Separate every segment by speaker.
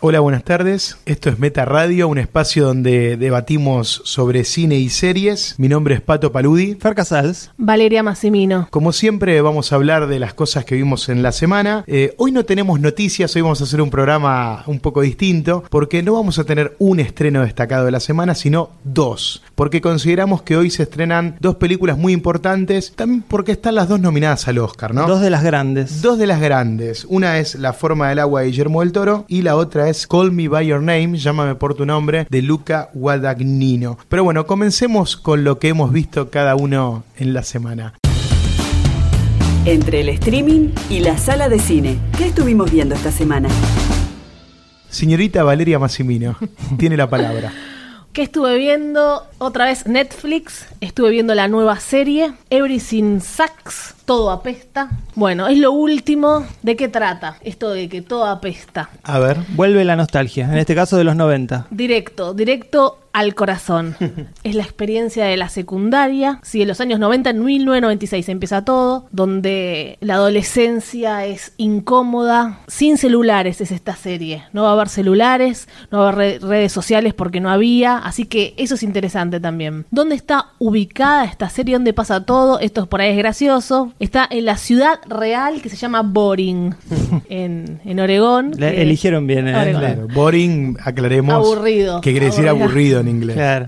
Speaker 1: Hola, buenas tardes. Esto es Meta Radio, un espacio donde debatimos sobre cine y series. Mi nombre es Pato Paludi.
Speaker 2: Fer Casals.
Speaker 3: Valeria Massimino.
Speaker 1: Como siempre, vamos a hablar de las cosas que vimos en la semana. Eh, hoy no tenemos noticias, hoy vamos a hacer un programa un poco distinto, porque no vamos a tener un estreno destacado de la semana, sino dos. Porque consideramos que hoy se estrenan dos películas muy importantes, también porque están las dos nominadas al Oscar, ¿no?
Speaker 2: Dos de las grandes.
Speaker 1: Dos de las grandes. Una es La forma del agua de Guillermo del Toro y la otra es Call Me By Your Name, llámame por tu nombre, de Luca Guadagnino. Pero bueno, comencemos con lo que hemos visto cada uno en la semana.
Speaker 4: Entre el streaming y la sala de cine, ¿qué estuvimos viendo esta semana?
Speaker 1: Señorita Valeria Massimino, tiene la palabra.
Speaker 3: ¿Qué estuve viendo? Otra vez Netflix. Estuve viendo la nueva serie, Everything Sucks. Todo apesta. Bueno, es lo último. ¿De qué trata? Esto de que todo apesta.
Speaker 1: A ver.
Speaker 2: Vuelve la nostalgia, en este caso de los 90.
Speaker 3: Directo, directo al corazón. es la experiencia de la secundaria. Sí, en los años 90, en 1996 empieza todo, donde la adolescencia es incómoda. Sin celulares es esta serie. No va a haber celulares, no va a haber re- redes sociales porque no había. Así que eso es interesante también. ¿Dónde está ubicada esta serie? ¿Dónde pasa todo? Esto por ahí es gracioso. Está en la ciudad real que se llama Boring, en, en Oregón.
Speaker 2: Le- eligieron bien, ¿eh?
Speaker 3: Oregón.
Speaker 1: Claro, boring, aclaremos.
Speaker 3: Aburrido.
Speaker 1: Que quiere decir
Speaker 3: Aburrido.
Speaker 1: En inglés.
Speaker 2: Claro.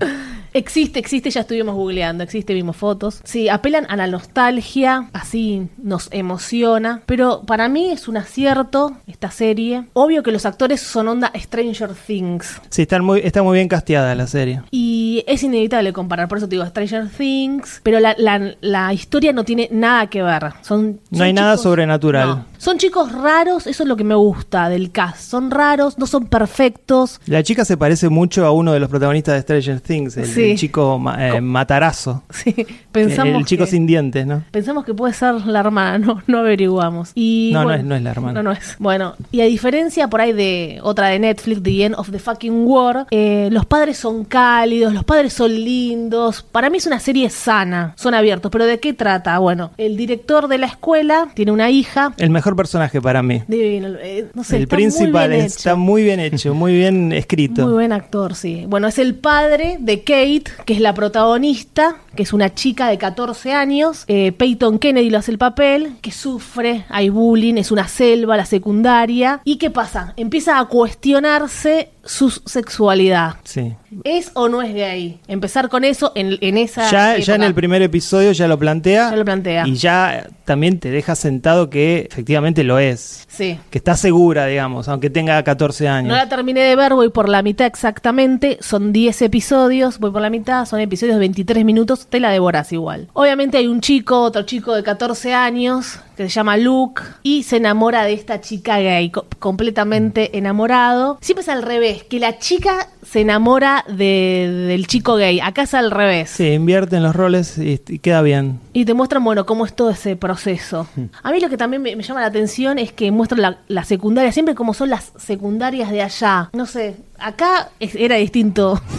Speaker 3: Existe, existe, ya estuvimos googleando, existe, vimos fotos. Sí, apelan a la nostalgia, así nos emociona. Pero para mí es un acierto esta serie. Obvio que los actores son onda Stranger Things.
Speaker 2: Sí, están muy, está muy bien casteada la serie.
Speaker 3: Y es inevitable comparar, por eso te digo Stranger Things. Pero la, la- la historia no tiene nada que ver. Son,
Speaker 2: No hay nada
Speaker 3: chicos-
Speaker 2: sobrenatural.
Speaker 3: No. Son chicos raros, eso es lo que me gusta del cast. Son raros, no son perfectos.
Speaker 2: La chica se parece mucho a uno de los protagonistas de Stranger Things, el,
Speaker 3: Sí.
Speaker 2: El chico ma- eh,
Speaker 3: Co-
Speaker 2: matarazo.
Speaker 3: Sí,
Speaker 2: El,
Speaker 3: pensamos
Speaker 2: el chico
Speaker 3: que-
Speaker 2: sin dientes, ¿no?
Speaker 3: Pensamos que puede ser la hermana, no, no averiguamos. Y,
Speaker 2: No, no es- no es la hermana.
Speaker 3: No, no es. Bueno, y a diferencia por ahí de otra de Netflix, The End of the Fucking War, eh, los padres son cálidos, los padres son lindos. Para mí es una serie sana, son abiertos. ¿Pero de qué trata? Bueno, el director de la escuela tiene una hija.
Speaker 2: El mejor personaje para mí.
Speaker 3: Divino, eh, no sé,
Speaker 2: el
Speaker 3: está
Speaker 2: principal
Speaker 3: muy
Speaker 2: está muy bien hecho, muy bien escrito.
Speaker 3: Muy buen actor, sí. Bueno, es el padre de Kate, que es la protagonista, que es una chica de 14 años. Eh, Peyton Kennedy lo hace el papel, que sufre, hay bullying, es una selva, la secundaria. ¿Y qué pasa? Empieza a cuestionarse su sexualidad.
Speaker 2: Sí.
Speaker 3: ¿Es o no es gay? Empezar con eso en, en esa.
Speaker 2: Ya, ya en el primer episodio ya lo plantea.
Speaker 3: Ya lo plantea.
Speaker 2: Y ya también te deja sentado que efectivamente lo es.
Speaker 3: Sí.
Speaker 2: Que está segura, digamos, aunque tenga 14 años.
Speaker 3: No la terminé de ver, voy por la mitad exactamente. Son 10 episodios, voy por la mitad, son episodios de 23 minutos, te la devoras igual. Obviamente hay un chico, otro chico de 14 años, que se llama Luke, y se enamora de esta chica gay, co- completamente enamorado. Siempre es al revés, que la chica se enamora de- del chico gay. Acá es al revés.
Speaker 2: Sí, invierten los roles y, y queda bien.
Speaker 3: Y te muestran, bueno, cómo es todo ese proceso. A mí lo que también me, me llama la atención es que muestran la, la secundaria, siempre como son las secundarias de allá. No sé, acá era distinto.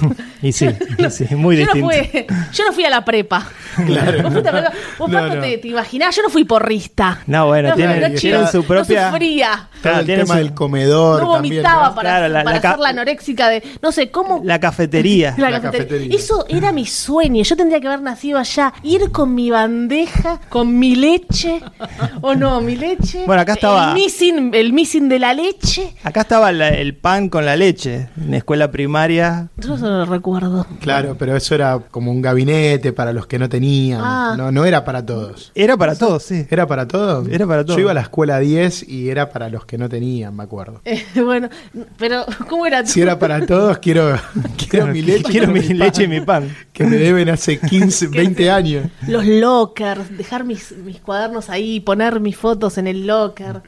Speaker 2: Y sí, sí, muy
Speaker 3: yo
Speaker 2: distinto.
Speaker 3: No fui, yo no fui a la prepa.
Speaker 1: Claro.
Speaker 3: Vos, fuiste a la prepa. Vos,
Speaker 1: no.
Speaker 3: Te, te imaginás, yo no fui porrista.
Speaker 2: No, bueno, tienen-
Speaker 3: no,
Speaker 2: tienen su propia-
Speaker 3: No sufría.
Speaker 2: Claro,
Speaker 1: el tema
Speaker 2: su-
Speaker 1: del comedor
Speaker 3: No
Speaker 1: también.
Speaker 3: vomitaba
Speaker 1: ¿no?
Speaker 3: para,
Speaker 2: Claro, la-
Speaker 3: para
Speaker 2: la ca-
Speaker 3: hacer la anoréxica de. No sé, ¿cómo?
Speaker 2: La cafetería.
Speaker 3: La
Speaker 1: La
Speaker 3: cafetería.
Speaker 1: cafetería.
Speaker 3: Eso era mi sueño. Yo tendría que haber nacido allá. Ir con mi bandeja, con mi leche. ¿O no? Mi leche.
Speaker 2: Bueno, acá estaba-
Speaker 3: El missing, el missing de la leche.
Speaker 2: Acá estaba la- el pan con la leche en escuela primaria.
Speaker 3: Yo eso no lo recuerdo.
Speaker 1: Claro, pero eso era como un gabinete para los que no tenían.
Speaker 3: Ah.
Speaker 1: No, no era para todos.
Speaker 2: Era para todos, sí.
Speaker 1: ¿Era para todos?
Speaker 2: Era para todos.
Speaker 1: Yo iba a la escuela 10 y era para los que no tenían, me acuerdo.
Speaker 3: Eh, bueno, pero ¿cómo era?
Speaker 1: Si era para todos, quiero, quiero mi leche.
Speaker 2: Quiero mi
Speaker 1: pan,
Speaker 2: leche y mi pan.
Speaker 1: Que me deben hace 15, 20 años.
Speaker 3: Los lockers, dejar mis, mis cuadernos ahí, poner mis fotos en el locker.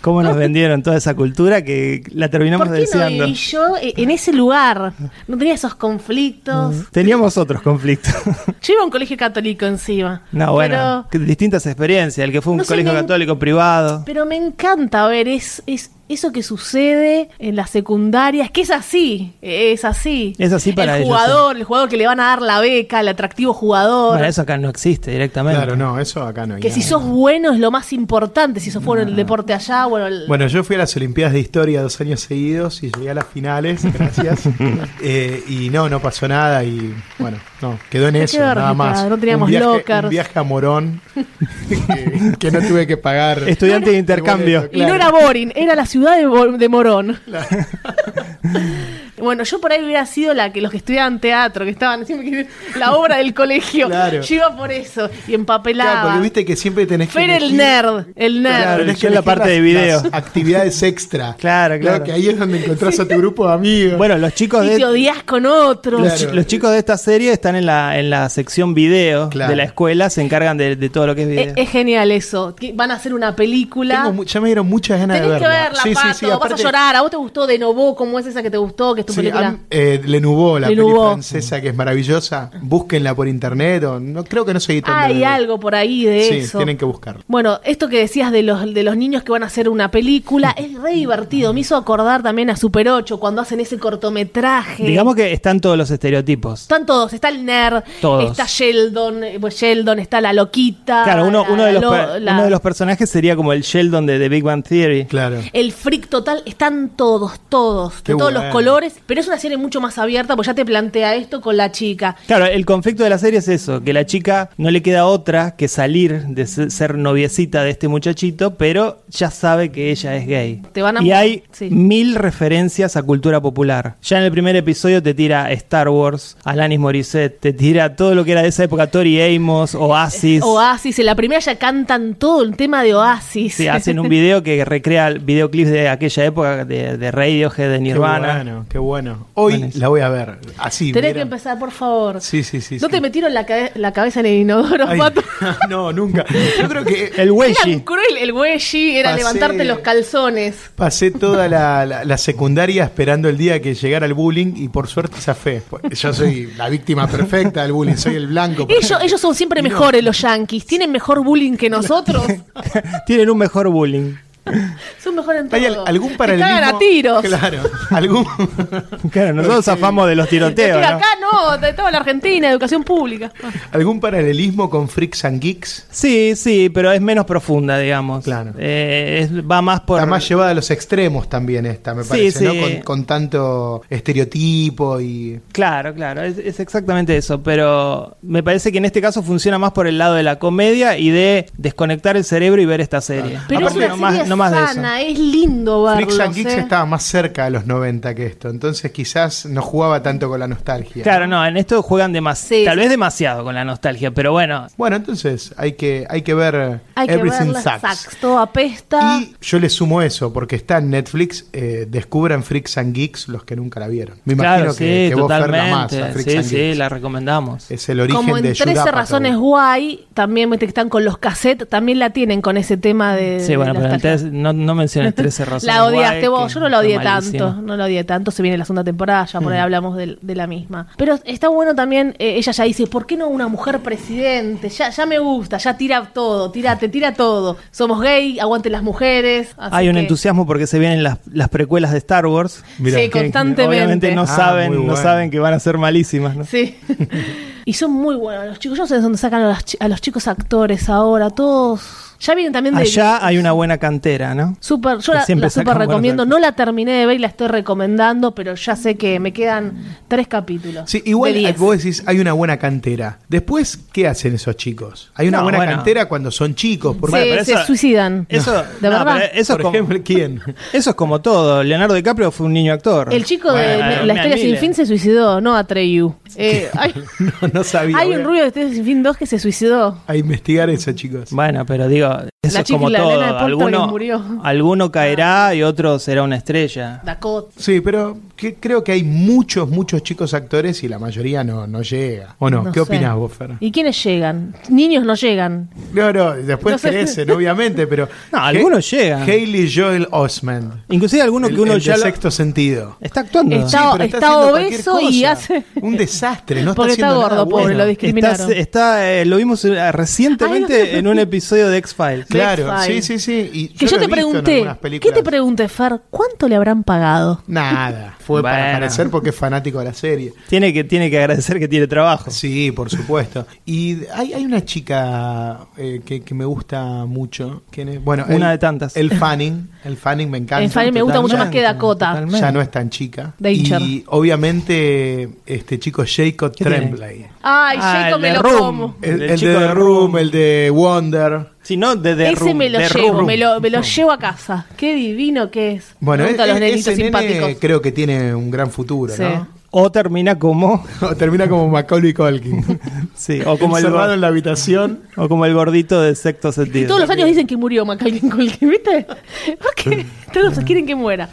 Speaker 2: Cómo nos vendieron toda esa cultura que la terminamos
Speaker 3: ¿Por qué no
Speaker 2: deseando.
Speaker 3: viví yo yo eh, en ese lugar. No tenía esos conflictos.
Speaker 2: Teníamos otros conflictos.
Speaker 3: Yo iba a un colegio católico encima.
Speaker 2: No, bueno, distintas experiencias. El que fue un
Speaker 3: No
Speaker 2: colegio
Speaker 3: me-
Speaker 2: católico privado.
Speaker 3: Pero me encanta ver es, es eso que sucede en las secundarias, que es así, es así.
Speaker 2: Es así para
Speaker 3: el
Speaker 2: ellos,
Speaker 3: jugador, el jugador que le van a dar la beca, el atractivo jugador.
Speaker 2: Bueno, eso acá no existe directamente.
Speaker 1: Claro, no, eso acá no
Speaker 3: que si sos bueno es lo más importante, si sos bueno en el deporte allá, bueno, el-
Speaker 1: Bueno, yo fui a las Olimpiadas de Historia dos años seguidos y llegué a las finales, gracias. Eh, y no, no pasó nada y bueno, no, quedó en eso,
Speaker 3: quedó
Speaker 1: nada más.
Speaker 3: no teníamos
Speaker 1: un viaje,
Speaker 3: lockers.
Speaker 1: un viaje a Morón que, que no tuve que pagar.
Speaker 2: Estudiante de intercambio.
Speaker 3: Y no era Boring, era la ciudad de, Bo- de Morón. bueno, yo por ahí hubiera sido la que los que estudiaban teatro, que estaban siempre que- la obra del colegio.
Speaker 1: Claro.
Speaker 3: Yo iba por eso y empapelaba.
Speaker 1: Claro, porque viste que siempre tenés que.
Speaker 3: Fer el nerd, el nerd.
Speaker 2: Claro,
Speaker 1: tenés
Speaker 2: yo en la parte
Speaker 1: las-
Speaker 2: de video.
Speaker 1: las actividades extra.
Speaker 2: Claro, claro.
Speaker 1: Que ahí es donde encontrás a tu grupo de amigos.
Speaker 2: Bueno, los chicos
Speaker 3: Y te
Speaker 2: de,
Speaker 3: odias con otros.
Speaker 1: Claro.
Speaker 2: los, chicos de esta serie están en la, en la sección video
Speaker 1: Claro.
Speaker 2: de la escuela, se encargan de, de todo lo que es video.
Speaker 3: Es, es genial eso. que Van a hacer una película.
Speaker 1: Tengo ya me dieron muchas ganas
Speaker 3: Tenés
Speaker 1: de
Speaker 3: que
Speaker 1: verla.
Speaker 3: verla,
Speaker 1: Sí,
Speaker 3: Pato.
Speaker 1: sí,
Speaker 3: Vas
Speaker 1: aparte-
Speaker 3: a llorar. ¿A vos te gustó de Novo? ¿Cómo es esa que te gustó? Que tu
Speaker 1: Sí,
Speaker 3: película.
Speaker 1: am- eh, Le Nouveau, la
Speaker 3: Le
Speaker 1: peli
Speaker 3: Nouveau.
Speaker 1: francesa que es maravillosa. Búsquenla por internet. O, no creo que no se editó
Speaker 3: Hay algo por ahí de
Speaker 1: Sí,
Speaker 3: eso.
Speaker 1: tienen que buscarlo.
Speaker 3: Bueno, esto que decías de los, de los niños que van a hacer una película es re divertido. Me hizo acordar también a Super 8 cuando hacen ese cortometraje.
Speaker 2: Digamos que están todos los estereotipos.
Speaker 3: Están todos, está el nerd,
Speaker 2: Todos.
Speaker 3: está Sheldon, eh, pues Sheldon, está la loquita.
Speaker 2: Claro, uno,
Speaker 3: la-
Speaker 2: uno, de los,
Speaker 3: lo-
Speaker 2: per-
Speaker 3: la-
Speaker 2: uno de los personajes sería como el Sheldon de The Big Bang Theory.
Speaker 1: Claro.
Speaker 3: El freak total, están todos, todos,
Speaker 1: Qué
Speaker 3: de todos
Speaker 1: bueno.
Speaker 3: los colores, pero es una serie mucho más abierta, porque ya te plantea esto con la chica.
Speaker 2: Claro, el conflicto de la serie es eso, que la chica no le queda otra que salir de se- ser noviecita de este muchachito, pero ya sabe que ella es gay.
Speaker 3: Te van a-
Speaker 2: y hay
Speaker 3: sí.
Speaker 2: mil referencias a cultura popular. Ya en el primer episodio te tira Star Wars, Alanis Morissette, te tira todo lo que era de esa época, Tori Amos, Oasis.
Speaker 3: Oasis, en la primera ya cantan todo el tema de Oasis.
Speaker 2: Sí, hacen un video que recrea videoclips de aquella época de, de Radiohead, de Nirvana.
Speaker 1: Qué bueno, qué bueno. Hoy
Speaker 2: Buenísimo.
Speaker 1: la voy a ver. Así.
Speaker 3: Tenés
Speaker 1: mira.
Speaker 3: que empezar, por favor.
Speaker 1: Sí, sí, sí.
Speaker 3: ¿No
Speaker 1: sí.
Speaker 3: te metieron la, cabe- la cabeza en el inodoro,
Speaker 1: Ay,
Speaker 3: Pato?
Speaker 1: no, nunca. Yo creo que
Speaker 2: El
Speaker 3: Era
Speaker 2: Wedgie.
Speaker 3: cruel el güey, era
Speaker 1: Pasé-
Speaker 3: levantarte los calzones.
Speaker 1: pasé toda la, la- la secundaria esperando el día que llegara el bullying y por suerte zafé. Yo soy la víctima perfecta del bullying, soy el blanco.
Speaker 3: Ellos, ellos son siempre
Speaker 1: no.
Speaker 3: mejores, los yankees. Tienen mejor bullying que nosotros.
Speaker 2: Tienen un mejor bullying.
Speaker 3: son mejores en todo.
Speaker 1: ¿Hay al- algún
Speaker 3: Te
Speaker 1: paralelismo?
Speaker 3: cagan a tiros.
Speaker 1: Claro. ¿Algún...
Speaker 2: Claro, nosotros zafamos de los tiroteos.
Speaker 3: Estoy
Speaker 2: ¿no?
Speaker 3: acá no, de toda la Argentina, educación pública.
Speaker 1: ¿Algún paralelismo con Freaks and Geeks?
Speaker 2: Sí, sí, pero es menos profunda, digamos.
Speaker 1: Claro.
Speaker 2: Eh, es- va más por.
Speaker 1: Está más llevada a los extremos también esta, me
Speaker 2: Sí,
Speaker 1: parece, ¿no?
Speaker 2: sí.
Speaker 1: Con, con tanto estereotipo y...
Speaker 2: Claro, claro, es, es exactamente eso. Pero me parece que en este caso funciona más por el lado de la comedia y de desconectar el cerebro y ver esta serie.
Speaker 3: Pero
Speaker 1: Aparte,
Speaker 3: es una
Speaker 2: no más-
Speaker 3: serie
Speaker 2: no más de eso.
Speaker 3: es lindo verlos.
Speaker 1: Freaks and Geeks
Speaker 3: eh.
Speaker 1: estaba más cerca de los 90 que esto, entonces quizás no jugaba tanto con la nostalgia.
Speaker 2: Claro, no, en esto juegan demasiado.
Speaker 3: Sí,
Speaker 2: tal
Speaker 3: sí.
Speaker 2: vez demasiado con la nostalgia, pero bueno.
Speaker 1: Bueno, entonces hay que, hay que ver
Speaker 3: Hay que
Speaker 1: Everything
Speaker 3: verla,
Speaker 1: Sucks.
Speaker 3: sucks, todo apesta.
Speaker 1: Y yo le sumo eso, porque está en Netflix, eh, descubran Freaks and Geeks los que nunca la vieron. Me imagino
Speaker 2: claro,
Speaker 1: que,
Speaker 2: sí,
Speaker 1: que vos Fer, la
Speaker 2: totalmente.
Speaker 1: a Freaks
Speaker 2: sí,
Speaker 1: and
Speaker 2: sí,
Speaker 1: Geeks.
Speaker 2: la recomendamos.
Speaker 1: Es el origen
Speaker 3: Como en
Speaker 1: de
Speaker 3: 13
Speaker 1: Judd Apatow.
Speaker 3: razones guay, también viste que están con los cassettes, también la tienen con ese tema de.
Speaker 2: Sí, bueno,
Speaker 3: de
Speaker 2: pero no, no menciones 13 razones.
Speaker 3: La odiaste vos, yo no la odié tanto, no la odié tanto, se viene la segunda temporada, ya por ahí hablamos de, de la misma. Pero está bueno también, eh, ella ya dice, ¿por qué no una mujer presidente? Ya, ya me gusta, ya tira todo, tira, te tira todo. Somos gay, aguanten las mujeres. así
Speaker 2: Hay un entusiasmo porque se vienen las, las precuelas de Star Wars.
Speaker 1: Mirá.
Speaker 3: Sí,
Speaker 1: Que-
Speaker 3: constantemente.
Speaker 2: Obviamente no
Speaker 1: Ah,
Speaker 2: saben, no saben que van a ser malísimas, ¿no?
Speaker 3: Sí. y son muy buenos los chicos. Yo no sé de dónde sacan a, las chi- a los chicos actores ahora, todos. Ya vienen también de.
Speaker 2: Allá hay una buena cantera, ¿no?
Speaker 3: Super, yo la,
Speaker 2: siempre
Speaker 3: la super recomiendo. No la terminé de ver y la estoy recomendando, pero ya sé que me quedan tres capítulos.
Speaker 1: Sí, igual
Speaker 3: de
Speaker 1: vos decís, hay una buena cantera. Después, ¿qué hacen esos chicos? Hay una
Speaker 2: No,
Speaker 1: buena
Speaker 2: bueno.
Speaker 1: cantera cuando son chicos. Porque,
Speaker 3: se,
Speaker 2: Bueno, pero
Speaker 3: se
Speaker 2: eso-
Speaker 3: suicidan.
Speaker 2: Eso,
Speaker 3: ¿De
Speaker 2: no,
Speaker 3: verdad?
Speaker 2: eso,
Speaker 1: por
Speaker 2: es como,
Speaker 1: ejemplo, ¿quién?
Speaker 2: eso es como todo. Leonardo DiCaprio fue un niño actor.
Speaker 3: El chico de
Speaker 2: Bueno,
Speaker 3: La
Speaker 2: Mia
Speaker 3: historia sin fin se suicidó, no Atreyu. Eh, hay
Speaker 1: No, no sabía.
Speaker 3: hay un rubio de sin fin 2 que se suicidó.
Speaker 1: A investigar eso, chicos.
Speaker 2: Bueno, pero digo, Eso
Speaker 3: La
Speaker 2: es como
Speaker 3: la
Speaker 2: todo. Alguno,
Speaker 3: murió.
Speaker 2: alguno caerá y otro será una estrella.
Speaker 3: Dakota.
Speaker 1: Sí, pero que- creo que hay muchos, muchos chicos actores y la mayoría no, no llega. ¿O no?
Speaker 3: No
Speaker 1: ¿Qué
Speaker 3: sé.
Speaker 1: opinas vos, Fer?
Speaker 3: ¿Y quiénes llegan? Niños no llegan.
Speaker 1: No, no, después
Speaker 3: No sé.
Speaker 1: crecen, obviamente, pero...
Speaker 2: No, algunos llegan.
Speaker 1: Haley Joel Osment.
Speaker 2: Inclusive alguno
Speaker 1: el,
Speaker 2: que uno
Speaker 1: el
Speaker 2: ya
Speaker 1: de
Speaker 2: lo-
Speaker 1: sexto sentido.
Speaker 2: está actuando.
Speaker 3: Está-
Speaker 1: Sí,
Speaker 3: está
Speaker 1: haciendo cualquier
Speaker 3: obeso y hace-
Speaker 1: Un desastre, no está
Speaker 3: Porque está
Speaker 1: nada
Speaker 3: gordo, pobre,
Speaker 1: bueno.
Speaker 3: lo discriminaron.
Speaker 2: Está, está, eh, lo vimos eh, recientemente
Speaker 3: Ay, no.
Speaker 2: en un episodio de X-Files.
Speaker 1: Claro, sí, sí, sí. Y
Speaker 3: Que yo, te pregunté, ¿qué te pregunté, Fer? ¿Cuánto le habrán pagado?
Speaker 1: Nada, fue para aparecer porque es fanático de la serie.
Speaker 2: Tiene que, tiene que agradecer que tiene trabajo.
Speaker 1: Sí, por supuesto. Y hay, hay una chica eh, que, que me gusta mucho. ¿Quién es? Bueno,
Speaker 2: Una
Speaker 1: el-
Speaker 2: de tantas.
Speaker 1: El Fanning. El Fanning me encanta.
Speaker 3: El Fanning me gusta mucho más que Dakota.
Speaker 2: totalmente.
Speaker 1: Ya no es tan chica.
Speaker 3: Danger.
Speaker 1: Y obviamente este chico Jacob
Speaker 2: ¿Qué tiene?
Speaker 3: Ay,
Speaker 2: Ah,
Speaker 3: Jacob
Speaker 2: el
Speaker 3: me
Speaker 2: de
Speaker 3: lo
Speaker 2: Room.
Speaker 3: como.
Speaker 1: El,
Speaker 2: El
Speaker 1: el
Speaker 2: chico
Speaker 1: de
Speaker 2: de
Speaker 1: The Room,
Speaker 2: Room.
Speaker 1: el de Wonder.
Speaker 2: Si no, de The
Speaker 3: Ese
Speaker 2: Room,
Speaker 3: me lo
Speaker 2: The
Speaker 3: llevo,
Speaker 2: Room.
Speaker 3: me lo, me lo llevo a casa. Qué divino que es.
Speaker 1: Bueno,
Speaker 3: me gustan
Speaker 1: e-
Speaker 3: los
Speaker 1: e-
Speaker 3: nenitos
Speaker 1: ese nene
Speaker 3: simpáticos.
Speaker 1: creo que tiene un gran futuro,
Speaker 3: Sí.
Speaker 1: ¿no?
Speaker 2: O termina como.
Speaker 1: Termina como Macaulay Culkin.
Speaker 2: Sí, o como, el,
Speaker 1: Encerrado en la habitación.
Speaker 2: o como el gordito de sexto sentido.
Speaker 3: Todos los años dicen que murió Macaulay Culkin, ¿viste? ¿Por qué? Todos quieren que muera.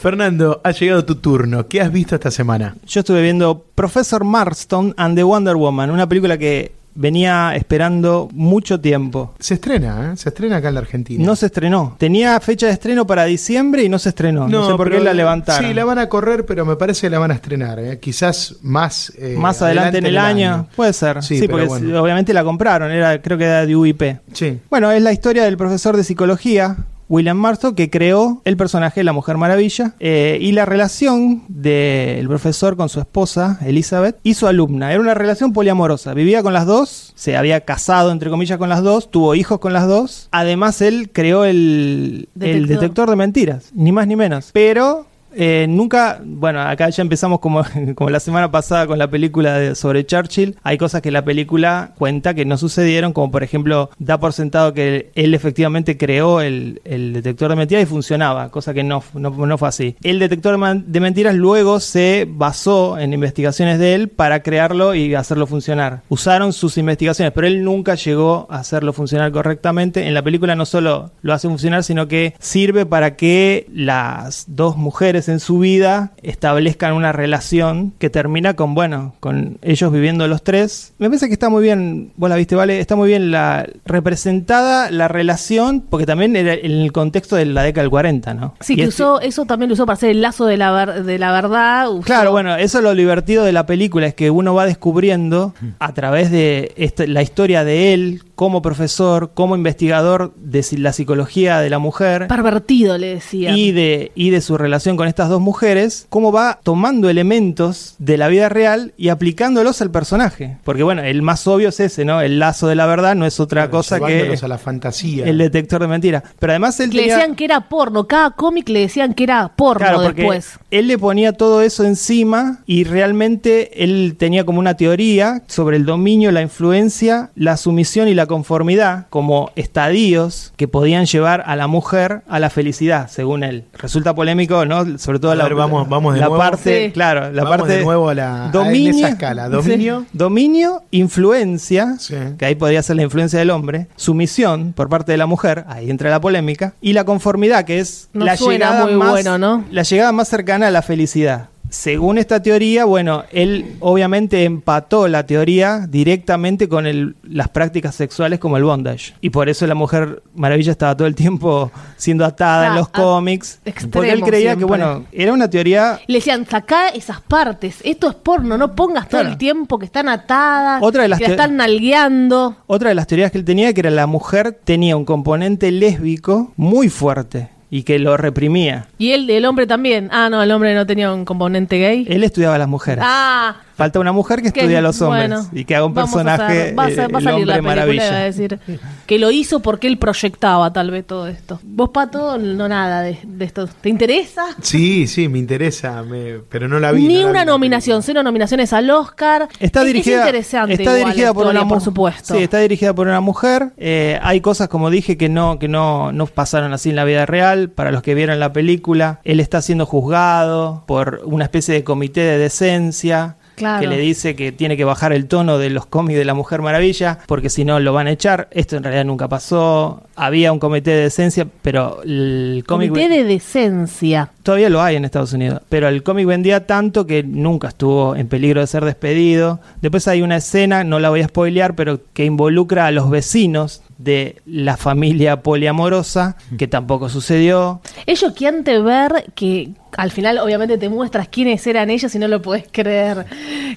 Speaker 1: Fernando, ha llegado tu turno. ¿Qué has visto esta semana?
Speaker 2: Yo estuve viendo Professor Marston and the Wonder Woman, una película que venía esperando mucho tiempo.
Speaker 1: Se estrena, ¿eh? Se estrena acá en la Argentina.
Speaker 2: No se estrenó. Tenía fecha de estreno para diciembre y no se estrenó. No, sé por qué la levantaron.
Speaker 1: Sí, la van a correr, pero me parece que la van a estrenar. ¿eh? Quizás más. eh,
Speaker 2: Más adelante, en el año. Puede ser.
Speaker 1: Sí,
Speaker 2: porque
Speaker 1: bueno.
Speaker 2: obviamente la compraron. Era, creo que era de UIP.
Speaker 1: Sí.
Speaker 2: Bueno, es la historia del profesor de psicología, William Marston, que creó el personaje de la Mujer Maravilla eh, y la relación del profesor con su esposa, Elizabeth, y su alumna. Era una relación poliamorosa. Vivía con las dos, se había casado, entre comillas, con las dos, tuvo hijos con las dos. Además, él creó el el
Speaker 3: Detector.
Speaker 2: detector de mentiras, ni más ni menos. Pero eh, nunca, bueno, acá ya empezamos como, como la semana pasada con la película sobre Churchill. Hay cosas que la película cuenta que no sucedieron, como por ejemplo, da por sentado que él efectivamente creó el, el detector de mentiras y funcionaba, cosa que no, no, no fue así. El detector de mentiras luego se basó en investigaciones de él para crearlo y hacerlo funcionar. Usaron sus investigaciones, pero él nunca llegó a hacerlo funcionar correctamente. En la película no solo lo hace funcionar, sino que sirve para que las dos mujeres en su vida establezcan una relación que termina con, bueno, con ellos viviendo los tres. Me parece que está muy bien, vos la viste, ¿vale? Está muy bien la representada la relación, porque también era en el contexto de la década del 40, ¿no?
Speaker 3: Sí,
Speaker 2: Y
Speaker 3: que
Speaker 2: este-
Speaker 3: usó, eso también lo usó para hacer el lazo de la, ver- de la verdad. usó-
Speaker 2: Claro, bueno, eso es lo divertido de la película, es que uno va descubriendo a través de esta- la historia de él como profesor, como investigador de la psicología de la mujer
Speaker 3: Pervertido, le decían.
Speaker 2: y de, y de su relación con estas dos mujeres, cómo va tomando elementos de la vida real y aplicándolos al personaje. Porque bueno, el más obvio es ese, ¿no? El lazo de la verdad no es otra cosa que
Speaker 1: a la fantasía.
Speaker 2: el detector de mentiras. Pero además él
Speaker 3: le
Speaker 2: tenía-
Speaker 3: decían que era porno. Cada cómic le decían que era porno
Speaker 2: Claro, porque
Speaker 3: después.
Speaker 2: él le ponía todo eso encima y realmente él tenía como una teoría sobre el dominio, la influencia, la sumisión y la conformidad como estadios que podían llevar a la mujer a la felicidad, según él. Resulta polémico, ¿no? Sobre todo
Speaker 1: A
Speaker 2: la,
Speaker 1: ver, vamos- vamos de
Speaker 2: la
Speaker 1: nuevo.
Speaker 2: parte,
Speaker 3: Sí.
Speaker 2: claro, la
Speaker 1: Vamos
Speaker 2: parte
Speaker 1: de nuevo a la-
Speaker 2: dominio,
Speaker 1: esa escala. Dominio.
Speaker 2: Sí. dominio, influencia,
Speaker 1: Sí.
Speaker 2: que ahí podría ser la influencia del hombre, sumisión por parte de la mujer, ahí entra la polémica, y la conformidad, que es
Speaker 3: No
Speaker 2: la
Speaker 3: suena
Speaker 2: llegada
Speaker 3: muy
Speaker 2: más,
Speaker 3: bueno, ¿no?
Speaker 2: la llegada más cercana a la felicidad. Según esta teoría, bueno, él obviamente empató la teoría directamente con el- las prácticas sexuales como el bondage. Y por eso la mujer maravilla estaba todo el tiempo siendo atada
Speaker 3: Ah,
Speaker 2: en los
Speaker 3: a-
Speaker 2: cómics. Porque él creía que, bueno, era una teoría
Speaker 3: Le decían, sacá esas partes. Esto es porno. No pongas todo el tiempo que están atadas.
Speaker 2: Otra de las
Speaker 3: que la están nalgueando.
Speaker 2: Otra de las teorías que él tenía que era la mujer tenía un componente lésbico muy fuerte y que lo reprimía.
Speaker 3: Y él, el hombre también. Ah, no, el hombre no tenía un componente gay.
Speaker 2: Él estudiaba a las mujeres.
Speaker 3: Ah,
Speaker 2: Falta una mujer que estudia a los hombres
Speaker 3: bueno,
Speaker 2: y que haga un personaje
Speaker 3: va a,
Speaker 2: eh,
Speaker 3: ser- va a
Speaker 2: el
Speaker 3: salir la
Speaker 2: hombre
Speaker 3: película,
Speaker 2: maravilla.
Speaker 3: a decir que lo hizo porque él proyectaba tal vez todo esto. ¿Vos, Pato, no nada de, de esto? ¿Te interesa?
Speaker 1: Sí, sí, me interesa, me- pero no la vi.
Speaker 3: Ni
Speaker 1: no la
Speaker 3: una
Speaker 1: vi
Speaker 3: nominación, cero nominaciones al Oscar.
Speaker 2: Está
Speaker 3: Es-
Speaker 2: dirigida,
Speaker 3: es interesante
Speaker 2: está
Speaker 3: igual
Speaker 2: dirigida por
Speaker 3: historia,
Speaker 2: una
Speaker 3: por supuesto.
Speaker 2: Sí, está dirigida por una mujer. Eh, hay cosas, como dije, que no que no, no pasaron así en la vida real. Para los que vieron la película, él está siendo juzgado por una especie de comité de decencia
Speaker 3: Claro.
Speaker 2: que le dice que tiene que bajar el tono de los cómics de la Mujer Maravilla, porque si no lo van a echar. Esto en realidad nunca pasó. Había un comité de decencia, pero el cómic
Speaker 3: Comité de decencia.
Speaker 2: todavía lo hay en Estados Unidos. Pero el cómic vendía tanto que nunca estuvo en peligro de ser despedido. Después hay una escena, no la voy a spoilear, pero que involucra a los vecinos de la familia poliamorosa, que tampoco sucedió.
Speaker 3: Es choqueante ver que al final obviamente te muestras quiénes eran ellas y no lo podés creer.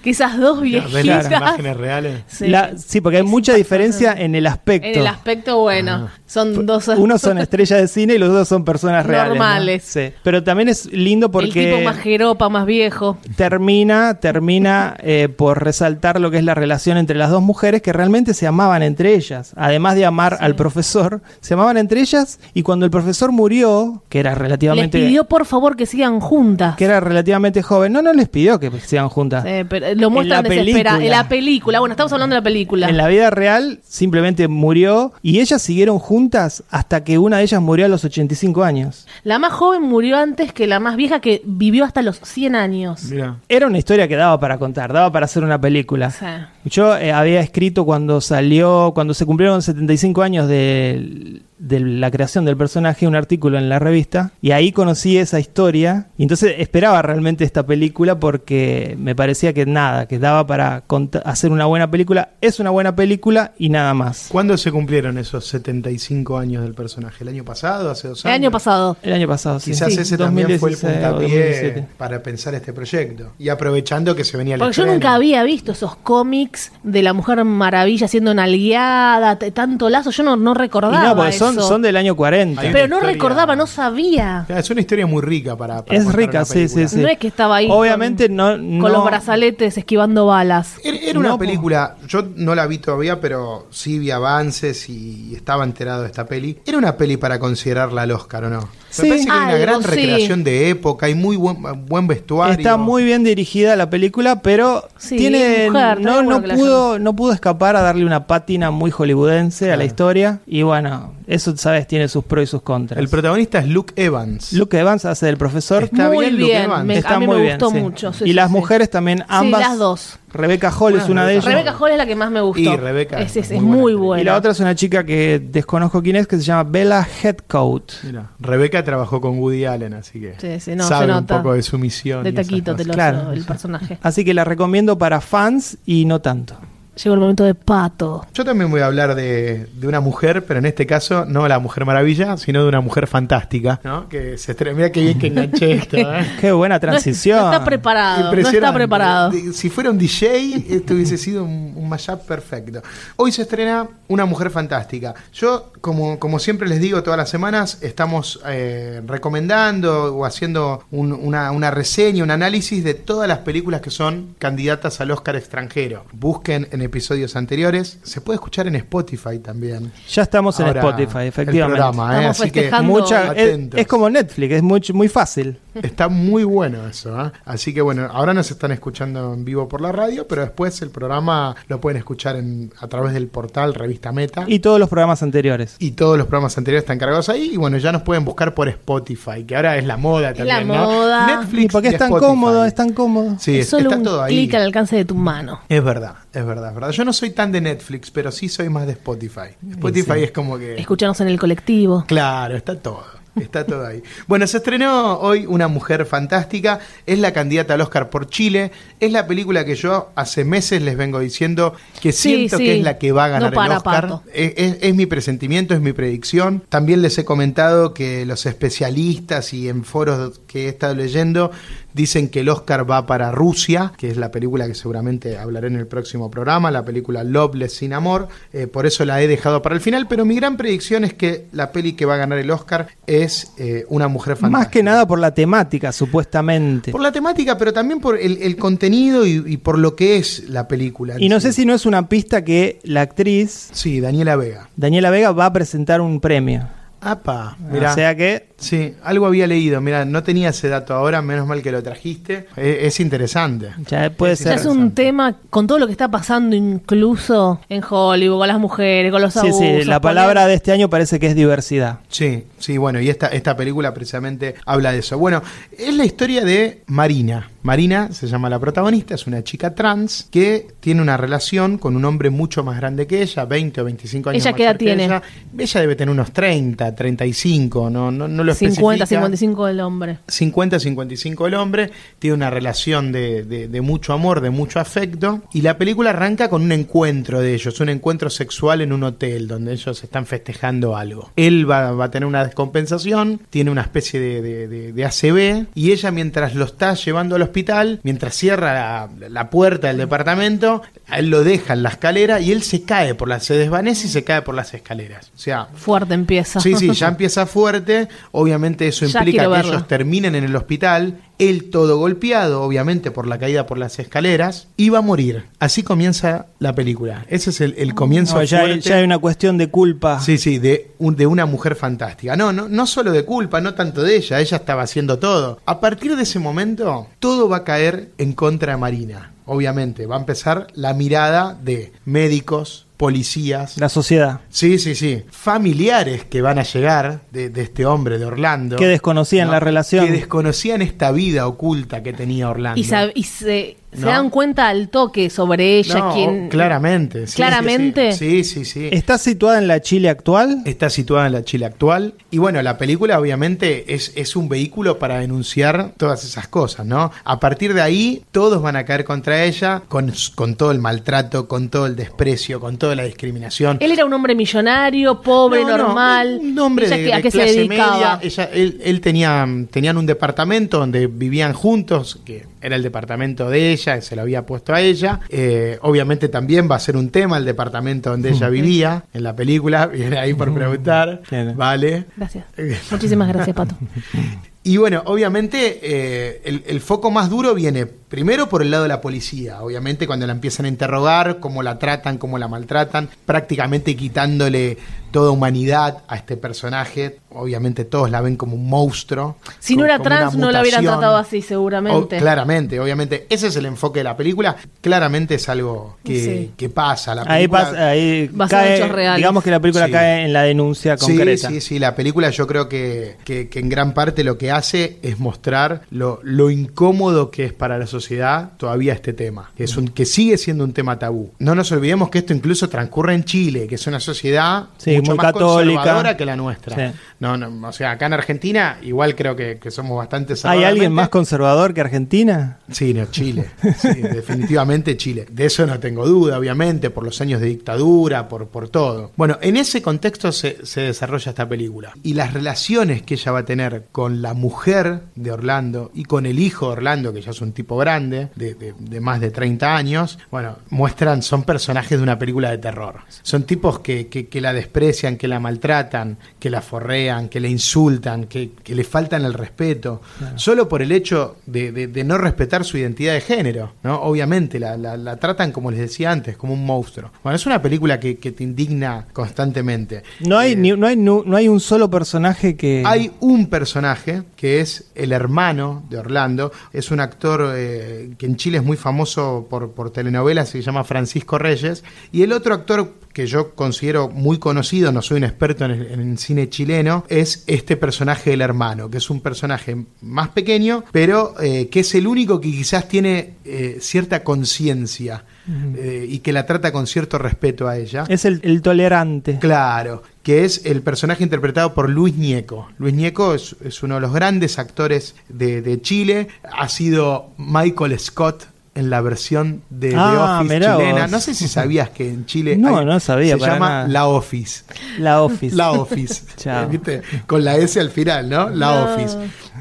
Speaker 3: Que esas dos
Speaker 1: ¿Ves las
Speaker 3: viejitas...
Speaker 1: imágenes reales?
Speaker 3: Sí.
Speaker 2: La- sí, porque hay
Speaker 3: Es
Speaker 2: mucha diferencia en el aspecto.
Speaker 3: En el aspecto bueno. Son dos...
Speaker 2: Unos son estrellas de cine y los dos son personas reales. ¿no?
Speaker 3: Normales.
Speaker 2: Sí. Pero también es lindo
Speaker 3: El tipo
Speaker 2: porque
Speaker 3: más jeropa, más viejo.
Speaker 2: termina, termina eh, por resaltar lo que es la relación entre las dos mujeres que realmente se amaban entre ellas. Además de amar al profesor, se amaban entre ellas y cuando el profesor murió, que era
Speaker 3: Les
Speaker 2: relativamente
Speaker 3: pidió por favor que juntas.
Speaker 2: que era relativamente joven, no, no les pidió que sigan juntas.
Speaker 3: Eh, pero lo muestran
Speaker 2: la
Speaker 3: desesperada.
Speaker 2: película.
Speaker 3: En la película. Bueno, estamos hablando de la película.
Speaker 2: En la vida real simplemente murió y ellas siguieron juntas hasta que una de ellas murió a los 85 años.
Speaker 3: La más joven murió antes que la más vieja que vivió hasta los 100 años.
Speaker 1: Mira.
Speaker 2: Era una historia que daba para contar, daba para hacer una película.
Speaker 3: Sí.
Speaker 2: Yo eh, había escrito cuando salió, cuando se cumplieron 75 años de, de la creación del personaje, un artículo en la revista, y ahí conocí esa historia, y entonces esperaba realmente esta película porque me parecía que nada, que daba para hacer una buena película, es una buena película y nada más.
Speaker 1: ¿Cuándo se cumplieron esos 75 años del personaje? ¿El año pasado? ¿Hace dos
Speaker 3: El
Speaker 1: años?
Speaker 3: año pasado.
Speaker 2: El año pasado, sí.
Speaker 1: Quizás
Speaker 2: Sí,
Speaker 1: ese también fue el
Speaker 2: 2016 o
Speaker 1: puntapié
Speaker 2: 2017.
Speaker 1: para pensar este proyecto. Y aprovechando que se venía el
Speaker 3: Porque yo nunca había visto esos cómics de la Mujer Maravilla siendo nalgueada, tanto lazo. Yo no, no
Speaker 2: Y
Speaker 3: recordaba.
Speaker 2: no, porque son,
Speaker 3: eso.
Speaker 2: son del año 40.
Speaker 1: Hay una
Speaker 3: Pero no
Speaker 1: historia-
Speaker 3: recordaba, no sabía.
Speaker 1: Es una historia muy rica para. para
Speaker 2: Es rica,
Speaker 1: una
Speaker 2: sí, sí, sí.
Speaker 3: No es que estaba ahí.
Speaker 2: Obviamente
Speaker 3: con,
Speaker 2: no,
Speaker 3: Con los brazaletes esquivando balas.
Speaker 1: Era, era una
Speaker 2: No,
Speaker 1: película, yo no la vi todavía, pero sí vi avances y estaba enterado de esta peli. Era una peli para considerarla al Oscar, ¿o no?
Speaker 2: Sí.
Speaker 1: Me parece que hay una
Speaker 3: Algo,
Speaker 1: gran
Speaker 3: sí.
Speaker 1: recreación de época, hay muy buen, buen vestuario.
Speaker 2: Está muy bien dirigida la película, pero
Speaker 3: Sí,
Speaker 2: tiene
Speaker 3: mujer,
Speaker 2: no, no pudo no pudo escapar a darle una pátina muy hollywoodense a la historia y bueno, eso sabes tiene sus pros y sus contras.
Speaker 1: El protagonista es Luke Evans.
Speaker 2: Luke Evans hace del profesor.
Speaker 1: Está
Speaker 3: Muy
Speaker 1: bien, Luke Evans.
Speaker 3: me-
Speaker 2: Está
Speaker 3: a mí
Speaker 2: muy
Speaker 3: me gustó mucho. sí,
Speaker 2: y
Speaker 3: sí,
Speaker 2: las
Speaker 3: sí.
Speaker 2: mujeres también, ambas.
Speaker 3: Sí, las dos.
Speaker 2: Rebecca Hall
Speaker 1: Bueno,
Speaker 2: es una de ellas.
Speaker 1: Rebecca
Speaker 3: Rebeca Hall es la que más me gustó.
Speaker 1: Y Rebeca
Speaker 3: Es,
Speaker 1: es
Speaker 3: es- es
Speaker 1: muy
Speaker 3: muy
Speaker 1: buena
Speaker 3: buena.
Speaker 2: Y la otra es una chica que desconozco quién es, que se llama Bella Headcoat.
Speaker 1: Mira, Rebeca trabajó con Woody Allen, así que
Speaker 3: Sí, sí, no,
Speaker 1: sabe
Speaker 3: se
Speaker 1: un poco de su misión.
Speaker 3: De taquito te lo
Speaker 2: Claro.
Speaker 3: el personaje.
Speaker 2: Así que la recomiendo para fans y no tanto.
Speaker 3: Llegó el momento de Pato.
Speaker 1: Yo también voy a hablar de, de una mujer, pero en este caso no la Mujer Maravilla, sino de una mujer fantástica, ¿no? Que se estrena. Mira qué bien que enganché esto, ¿eh?
Speaker 2: Qué buena transición.
Speaker 3: no está preparado. No está preparado.
Speaker 1: Si fuera un DJ, esto hubiese sido un, un mashup perfecto. Hoy se estrena Una Mujer Fantástica. Yo, como, como siempre les digo todas las semanas, estamos eh, recomendando o haciendo un- una, una reseña, un análisis de todas las películas que son candidatas al Oscar extranjero. Busquen en episodios anteriores. Se puede escuchar en Spotify también.
Speaker 2: Ya estamos en Spotify,
Speaker 1: el
Speaker 2: efectivamente.
Speaker 1: programa, ¿eh?
Speaker 3: Estamos
Speaker 1: Así que
Speaker 3: festejando.
Speaker 2: Mucha, es, como Netflix, es muy, muy fácil.
Speaker 1: Está muy bueno eso, ¿eh? Así que bueno, ahora nos están escuchando en vivo por la radio, pero después el programa lo pueden escuchar en, a través del portal Revista Meta.
Speaker 2: Y todos los programas anteriores.
Speaker 1: Y todos los programas anteriores están cargados ahí. Y bueno, ya nos pueden buscar por Spotify, que ahora es la moda también.
Speaker 3: la
Speaker 1: ¿no?
Speaker 3: moda.
Speaker 1: Netflix
Speaker 2: Y porque
Speaker 1: y
Speaker 2: es tan
Speaker 1: Spotify.
Speaker 2: cómodo, es tan cómodo.
Speaker 1: Sí,
Speaker 3: es
Speaker 1: es-
Speaker 3: solo
Speaker 1: está
Speaker 3: un
Speaker 1: todo ahí.
Speaker 3: clic al alcance de tu mano.
Speaker 1: Es verdad, es verdad, es verdad. Yo no soy tan de Netflix, pero sí soy más de Spotify. Spotify
Speaker 2: sí.
Speaker 1: es como que.
Speaker 3: Escucharnos en el colectivo.
Speaker 1: Claro, está todo. Está todo ahí. Bueno, se estrenó hoy Una Mujer Fantástica. Es la candidata al Oscar por Chile. Es la película que yo hace meses les vengo diciendo que
Speaker 3: Sí,
Speaker 1: siento
Speaker 3: sí.
Speaker 1: que es la que va a ganar
Speaker 3: No para,
Speaker 1: el Oscar.
Speaker 3: Pato.
Speaker 1: Es, es- es mi presentimiento, es mi predicción. También les he comentado que los especialistas y en foros que he estado leyendo dicen que el Oscar va para Rusia, que es la película que seguramente hablaré en el próximo programa, la película Loveless sin amor. Eh, por eso la he dejado para el final. Pero mi gran predicción es que la peli que va a ganar el Oscar es eh, Una Mujer Fantástica.
Speaker 2: Más que nada por la temática, supuestamente.
Speaker 1: Por la temática, pero también por el, el contenido y, y por lo que es la película.
Speaker 2: Y no
Speaker 1: sí.
Speaker 2: sé si no es una pista que la actriz
Speaker 1: Sí, Daniela Vega.
Speaker 2: Daniela Vega va a presentar un premio.
Speaker 1: Apa, mirá.
Speaker 2: O sea que
Speaker 1: Sí, algo había leído. Mira, no tenía ese dato ahora, menos mal que lo trajiste. Es, es interesante.
Speaker 2: ya puede
Speaker 1: Sí,
Speaker 3: Ya
Speaker 2: ser.
Speaker 3: es un tema con todo lo que está pasando incluso en Hollywood, con las mujeres, con los
Speaker 2: Sí,
Speaker 3: abusos.
Speaker 2: sí, la palabra de este año parece que es diversidad.
Speaker 1: Sí, sí, bueno, y esta, esta película precisamente habla de eso. Bueno, es la historia de Marina. Marina se llama la protagonista, es una chica trans que tiene una relación con un hombre mucho más grande que ella, 20 o 25 años
Speaker 3: ¿Ella qué edad
Speaker 1: que
Speaker 3: tiene?
Speaker 1: Ella. Ella debe tener unos 30, 35, no, no, no lo
Speaker 3: 50,
Speaker 1: especifica.
Speaker 3: 55 del hombre.
Speaker 1: 50-55 el hombre, tiene una relación de, de- de mucho amor, de mucho afecto, y la película arranca con un encuentro de ellos, un encuentro sexual en un hotel donde ellos están festejando algo. Él va, va a tener una descompensación, tiene una especie de, de- de- de ACV, y ella mientras lo está llevando al hospital, mientras cierra la, la puerta del departamento, a él lo deja en la escalera y él se cae por las, se desvanece y se cae por las escaleras. O sea,
Speaker 3: Fuerte empieza.
Speaker 1: Sí, sí, ya empieza fuerte. Obviamente eso implica que ellos terminen en el hospital. Él todo golpeado, obviamente por la caída por las escaleras, va a morir. Así comienza la película. Ese es el, el comienzo
Speaker 2: No, ya, hay, ya hay una cuestión de culpa.
Speaker 1: Sí, sí, de, un- de una mujer fantástica. No, no, no solo de culpa, no tanto de ella, ella estaba haciendo todo. A partir de ese momento, todo va a caer en contra de Marina. Obviamente, va a empezar la mirada de médicos, policías,
Speaker 2: La sociedad.
Speaker 1: Sí, sí, sí. Familiares que van a llegar de, de este hombre, de Orlando.
Speaker 2: Que desconocían la relación.
Speaker 1: Que desconocían esta vida oculta que tenía Orlando.
Speaker 3: Y, sab- y se, dan cuenta al toque sobre ella,
Speaker 1: No,
Speaker 3: quien...
Speaker 1: Claramente. sí,
Speaker 3: Claramente.
Speaker 1: Sí, sí, sí. sí.
Speaker 2: ¿Está situada en la Chile actual?
Speaker 1: Está situada en la Chile actual. Y bueno, la película obviamente es, es un vehículo para denunciar todas esas cosas, ¿no? A partir de ahí, todos van a caer contra ella con, con todo el maltrato, con todo el desprecio, con toda la discriminación.
Speaker 3: Él era un hombre millonario, pobre,
Speaker 1: No, no,
Speaker 3: normal.
Speaker 1: un hombre
Speaker 3: ¿Ella
Speaker 1: de,
Speaker 3: qué- ¿A
Speaker 1: de
Speaker 3: qué se
Speaker 1: clase
Speaker 3: dedicaba?
Speaker 1: media. Ella, él, él tenía, tenían un departamento donde vivían juntos, que era el departamento de ella, que se lo había puesto a ella. Eh, obviamente también va a ser un tema el departamento donde ella vivía en la película. Viene ahí por preguntar.
Speaker 2: Bien.
Speaker 1: Vale.
Speaker 3: Gracias. Muchísimas gracias, Pato.
Speaker 1: Y bueno, obviamente eh, el, el foco más duro viene primero por el lado de la policía. Obviamente cuando la empiezan a interrogar, cómo la tratan, cómo la maltratan, prácticamente quitándole toda humanidad a este personaje. Obviamente todos la ven como un monstruo.
Speaker 3: Si no era trans, no la hubieran tratado así, seguramente.
Speaker 1: Claramente, obviamente. Ese es el enfoque de la película. Claramente es algo que,
Speaker 3: Sí.
Speaker 1: que pasa. La
Speaker 2: Ahí,
Speaker 1: película-
Speaker 2: pasa, ahí
Speaker 3: Basado en
Speaker 2: cae, digamos que la película
Speaker 1: Sí.
Speaker 2: cae en la denuncia concreta.
Speaker 1: Sí, sí, sí. La película yo creo que, que- que en gran parte lo que hace es mostrar lo, lo incómodo que es para la sociedad todavía este tema. Que, es un, que sigue siendo un tema tabú. No nos olvidemos que esto incluso transcurre en Chile, que es una sociedad
Speaker 2: Sí,
Speaker 1: mucho
Speaker 2: muy
Speaker 1: más
Speaker 2: católica.
Speaker 1: conservadora que la nuestra.
Speaker 2: Sí.
Speaker 1: No, no, o sea, acá en Argentina igual creo que, que somos bastante
Speaker 2: ¿Hay alguien más conservador que Argentina?
Speaker 1: Sí, no, Chile. Sí, definitivamente Chile. De eso no tengo duda, obviamente, por los años de dictadura, por, por todo. Bueno, en ese contexto se, se desarrolla esta película. Y las relaciones que ella va a tener con la mujer de Orlando y con el hijo de Orlando, que ya es un tipo grande, de, de- de más de 30 años, bueno, muestran, son personajes de una película de terror. Son tipos que, que- que la desprecian, que la maltratan, que la forrean, que la insultan, que, que le faltan el respeto, solo por el hecho de, de- de no respetar su identidad de género, ¿no? Obviamente, la, la- la tratan, como les decía antes, como un monstruo. Bueno, es una película que, que te indigna constantemente.
Speaker 2: No hay,
Speaker 1: Eh,
Speaker 2: ni- no, hay, no hay un solo personaje que...
Speaker 1: hay un personaje que es el hermano de Orlando. Es un actor eh, que en Chile es muy famoso por, por telenovelas, se llama Francisco Reyes. Y el otro actor que yo considero muy conocido, no soy un experto en el, en el cine chileno, es este personaje del hermano, que es un personaje más pequeño, pero eh, que es el único que quizás tiene eh, cierta conciencia eh, y que la trata con cierto respeto a ella.
Speaker 2: Es el, el tolerante.
Speaker 1: Claro, que es el personaje interpretado por Luis Ñeco. Luis Ñeco es, es uno de los grandes actores de, de Chile. Ha sido Michael Scott en la versión de The
Speaker 2: Ah,
Speaker 1: Office chilena.
Speaker 2: vos.
Speaker 1: No sé si sabías que en Chile
Speaker 2: No,
Speaker 1: hay-
Speaker 2: no sabía
Speaker 1: se
Speaker 2: para
Speaker 1: llama
Speaker 2: nada.
Speaker 1: La Office.
Speaker 2: La Office.
Speaker 1: La Office.
Speaker 2: Chao.
Speaker 1: ¿Viste? Con la S al final, ¿no? La
Speaker 3: No.
Speaker 1: Office.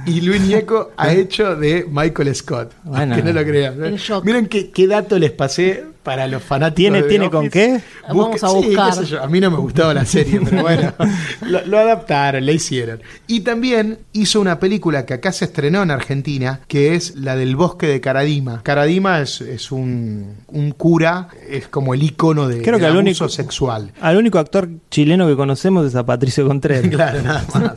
Speaker 1: Y Luis Ñeco ha hecho de Michael Scott.
Speaker 2: Bueno.
Speaker 1: Que no lo crean. ¿eh? Miren qué, qué dato les pasé para los fanáticos.
Speaker 2: ¿Tiene-
Speaker 1: de
Speaker 2: con qué?
Speaker 3: Vamos a
Speaker 1: sí,
Speaker 3: buscar.
Speaker 1: qué sé yo. A mí no me gustaba la serie, pero bueno. lo, lo adaptaron, la hicieron. Y también hizo una película que acá se estrenó en Argentina, que es la del bosque de Caradima. Caradima es, es un, un cura, es como el icono de,
Speaker 2: Creo que
Speaker 1: abuso
Speaker 2: único-
Speaker 1: sexual.
Speaker 2: Al único actor chileno que conocemos es a Patricio Contreras.
Speaker 1: Claro, nada más.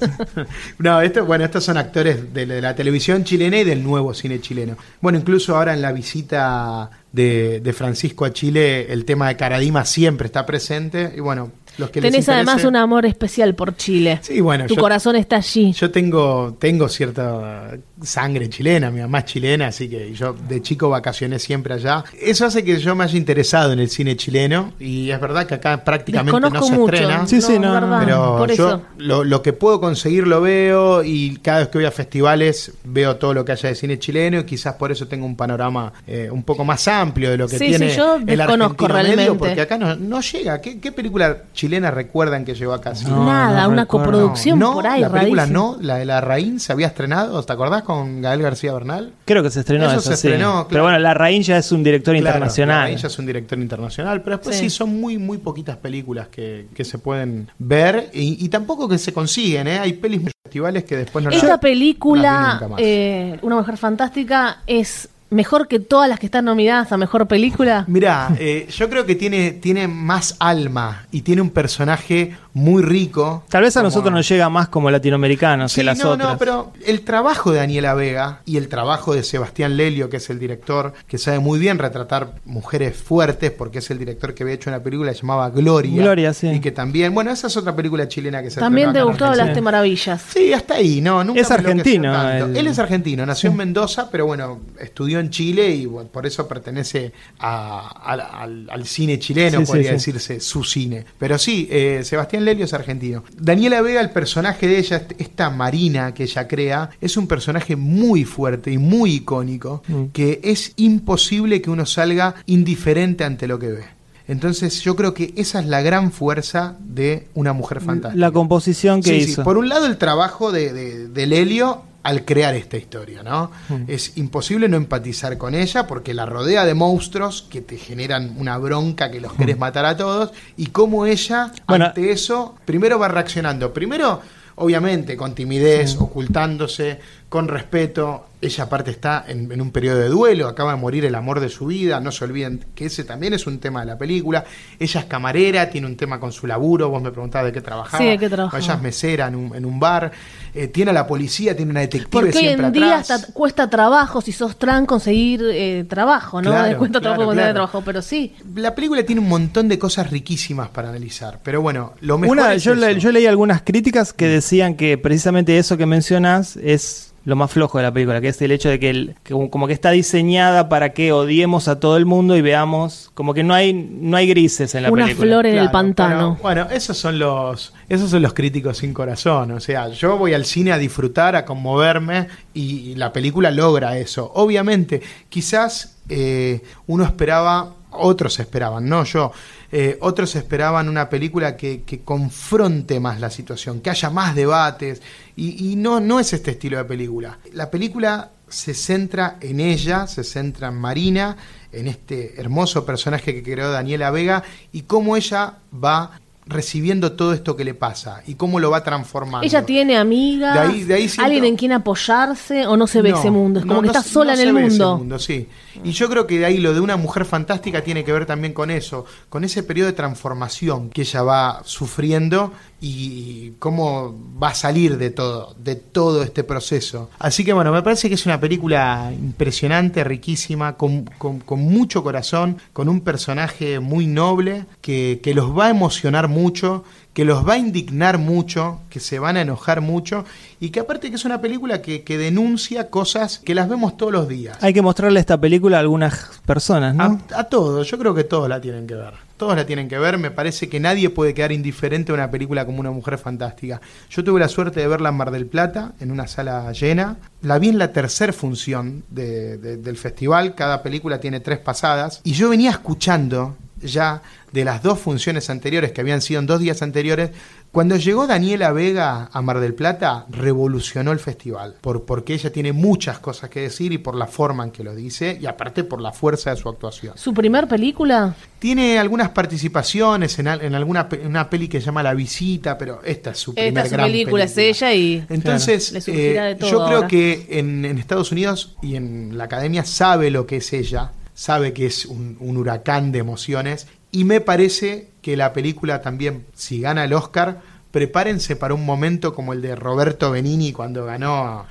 Speaker 1: No, esto, bueno, estos son actores de la televisión chilena y del nuevo cine chileno. Bueno, incluso ahora en la visita de, de Francisco a Chile, el tema de Caradima siempre está presente. Y bueno, los que les
Speaker 3: Tenés además un amor especial por Chile.
Speaker 1: Sí, bueno,
Speaker 3: Tu
Speaker 1: yo-
Speaker 3: corazón está allí.
Speaker 1: Yo tengo, tengo cierta sangre chilena, mi mamá es chilena, así que yo de chico vacacioné siempre allá. Eso hace que yo me haya interesado en el cine chileno y es verdad que acá prácticamente
Speaker 3: Desconozco
Speaker 1: no se
Speaker 3: mucho.
Speaker 1: estrena.
Speaker 2: Sí, sí,
Speaker 3: es
Speaker 2: no,
Speaker 3: verdad.
Speaker 1: Pero
Speaker 3: por
Speaker 1: yo
Speaker 3: eso.
Speaker 1: lo, lo que puedo conseguir lo veo y cada vez que voy a festivales veo todo lo que haya de cine chileno y quizás por eso tengo un panorama eh, un poco más amplio de lo que
Speaker 3: Sí,
Speaker 1: tiene
Speaker 3: sí, yo
Speaker 1: el
Speaker 3: desconozco
Speaker 1: argentino medio,
Speaker 3: realmente.
Speaker 1: porque acá no, no llega. ¿Qué, qué película chilena recuerdan que llegó acá? Sí.
Speaker 2: No,
Speaker 3: Nada,
Speaker 2: no
Speaker 3: una
Speaker 2: recuerdo.
Speaker 3: coproducción
Speaker 1: No,
Speaker 3: por ahí,
Speaker 1: la película
Speaker 3: rarísimo.
Speaker 1: no, la de la Raín se había estrenado, ¿te acordás con Gael García Bernal?
Speaker 2: Creo que se estrenó
Speaker 1: Eso
Speaker 2: eso,
Speaker 1: se
Speaker 2: sí.
Speaker 1: estrenó, claro.
Speaker 2: Pero bueno, La Raín ya es un director
Speaker 1: Claro,
Speaker 2: internacional.
Speaker 1: Ella es un director internacional, pero después sí,
Speaker 3: Sí.
Speaker 1: son muy, muy poquitas películas que, que se pueden ver y, y tampoco que se consiguen, ¿eh? Hay pelis festivales que después no las-
Speaker 3: Esta
Speaker 1: no las vi
Speaker 3: película,
Speaker 1: nunca más.
Speaker 3: eh, Una Mujer Fantástica, es mejor que todas las que están nominadas a Mejor Película.
Speaker 1: Mirá, eh, yo creo que tiene, tiene más alma y tiene un personaje muy rico.
Speaker 2: Tal vez a
Speaker 1: como-
Speaker 2: nosotros nos llega más como latinoamericanos
Speaker 1: Sí,
Speaker 2: que las
Speaker 1: no,
Speaker 2: otras.
Speaker 1: no, pero el trabajo de Daniela Vega y el trabajo de Sebastián Lelio, que es el director, que sabe muy bien retratar mujeres fuertes, porque es el director que había hecho una película que se llamaba Gloria.
Speaker 2: Gloria, sí.
Speaker 1: Y que también, bueno, esa es otra película chilena que se
Speaker 3: También te gustó, hablaste maravillas.
Speaker 1: Sí, hasta ahí, no, nunca
Speaker 2: Es argentino, el-
Speaker 1: Él es argentino, nació en Mendoza, pero bueno, estudió en Chile y bueno, por eso pertenece a- al, al- al cine chileno,
Speaker 2: Sí,
Speaker 1: podría
Speaker 2: sí.
Speaker 1: decirse, su cine. Pero sí, eh, Sebastián Lelio es argentino. Daniela Vega, el personaje de ella, est- esta Marina que ella crea, es un personaje muy fuerte y muy icónico,
Speaker 2: Mm.
Speaker 1: que es imposible que uno salga indiferente ante lo que ve. Entonces yo creo que esa es la gran fuerza de una mujer fantástica.
Speaker 2: La composición que
Speaker 1: Sí, sí.
Speaker 2: hizo.
Speaker 1: Por un lado, el trabajo de, de, de Lelio al crear esta historia, ¿no?
Speaker 2: Mm.
Speaker 1: Es imposible no empatizar con ella porque la rodea de monstruos que te generan una bronca que los querés matar a todos y cómo ella,
Speaker 2: Mm. Bueno.
Speaker 1: ante eso, primero va reaccionando. Primero, obviamente, con timidez, ocultándose, con respeto. Ella aparte está en, en un periodo de duelo, acaba de morir el amor de su vida, no se olviden que ese también es un tema de la película. Ella es camarera, tiene un tema con su laburo, vos me preguntabas de qué trabajaba.
Speaker 3: Sí, de qué trabajaba.
Speaker 1: Ella es mesera en un, en un bar, eh, tiene a la policía, tiene una detective
Speaker 3: Porque hoy
Speaker 1: siempre
Speaker 3: en día
Speaker 1: atrás.
Speaker 3: hasta cuesta trabajo, si sos trans, conseguir eh, trabajo, ¿no?
Speaker 1: Claro,
Speaker 3: cuesta
Speaker 1: claro,
Speaker 3: trabajo conseguir
Speaker 1: claro.
Speaker 3: trabajo, pero sí.
Speaker 1: La película tiene un montón de cosas riquísimas para analizar, pero bueno, lo mejor
Speaker 2: Una,
Speaker 1: es
Speaker 2: yo, le- yo leí algunas críticas que decían que precisamente eso que mencionas es lo más flojo de la película, que es el hecho de que, el- que como- que está diseñada para que odiemos a todo el mundo y veamos como que no hay no hay grises en la
Speaker 3: Una
Speaker 2: película.
Speaker 3: flor en el pantano.
Speaker 1: pero, bueno, esos son los esos son los críticos sin corazón. O sea, yo voy al cine a disfrutar, a conmoverme y, y la película logra eso. Obviamente, quizás eh, uno esperaba, otros esperaban, no yo. Eh, otros esperaban una película que, confronte más la situación, que haya más debates, y, y no, no es este estilo de película. La película se centra en ella, se centra en Marina, en este hermoso personaje que creó Daniela Vega, y cómo ella va recibiendo todo esto que le pasa y cómo lo va transformando.
Speaker 3: Ella tiene amigas,
Speaker 1: De ahí- de ahí siento-
Speaker 3: alguien en quien apoyarse o no se ve
Speaker 1: No,
Speaker 3: ese mundo. Es
Speaker 1: no,
Speaker 3: como que
Speaker 1: no
Speaker 3: está
Speaker 1: se-
Speaker 3: sola
Speaker 1: no
Speaker 3: en
Speaker 1: se
Speaker 3: el
Speaker 1: ve ese
Speaker 3: mundo.
Speaker 1: sí. Y yo creo que de ahí lo de una mujer fantástica tiene que ver también con eso, con ese periodo de transformación que ella va sufriendo y cómo va a salir de todo, de todo este proceso. Así que bueno, me parece que es una película impresionante, riquísima, con, con- mucho corazón, con un personaje muy noble, que, que los va a emocionar mucho, que los va a indignar mucho, que se van a enojar mucho y que aparte que es una película que, que denuncia cosas que las vemos todos los días.
Speaker 2: Hay que mostrarle esta película a algunas personas, ¿no?
Speaker 1: A, a todos, yo creo que todos la tienen que ver. Todos la tienen que ver, me parece que nadie puede quedar indiferente a una película como Una Mujer Fantástica. Yo tuve la suerte de verla en Mar del Plata, en una sala llena. La vi en la tercera función de- de- del festival, cada película tiene tres pasadas. Y yo venía escuchando ya de las dos funciones anteriores, que habían sido en dos días anteriores, cuando llegó Daniela Vega a Mar del Plata, revolucionó el festival, por, porque ella tiene muchas cosas que decir y por la forma en que lo dice, y aparte por la fuerza de su actuación.
Speaker 3: ¿Su primer película?
Speaker 1: Tiene algunas participaciones en, al- en alguna en una peli que se llama La Visita, pero esta es su
Speaker 3: Esta
Speaker 1: primer
Speaker 3: es su
Speaker 1: gran
Speaker 3: película, es ella y...
Speaker 1: Entonces, eh,
Speaker 3: de todo
Speaker 1: yo creo
Speaker 3: ahora.
Speaker 1: que en, en Estados Unidos y en la academia sabe lo que es ella, sabe que es un, un huracán de emociones, y me parece que la película también, si gana el Oscar, prepárense para un momento como el de Roberto Benini cuando ganó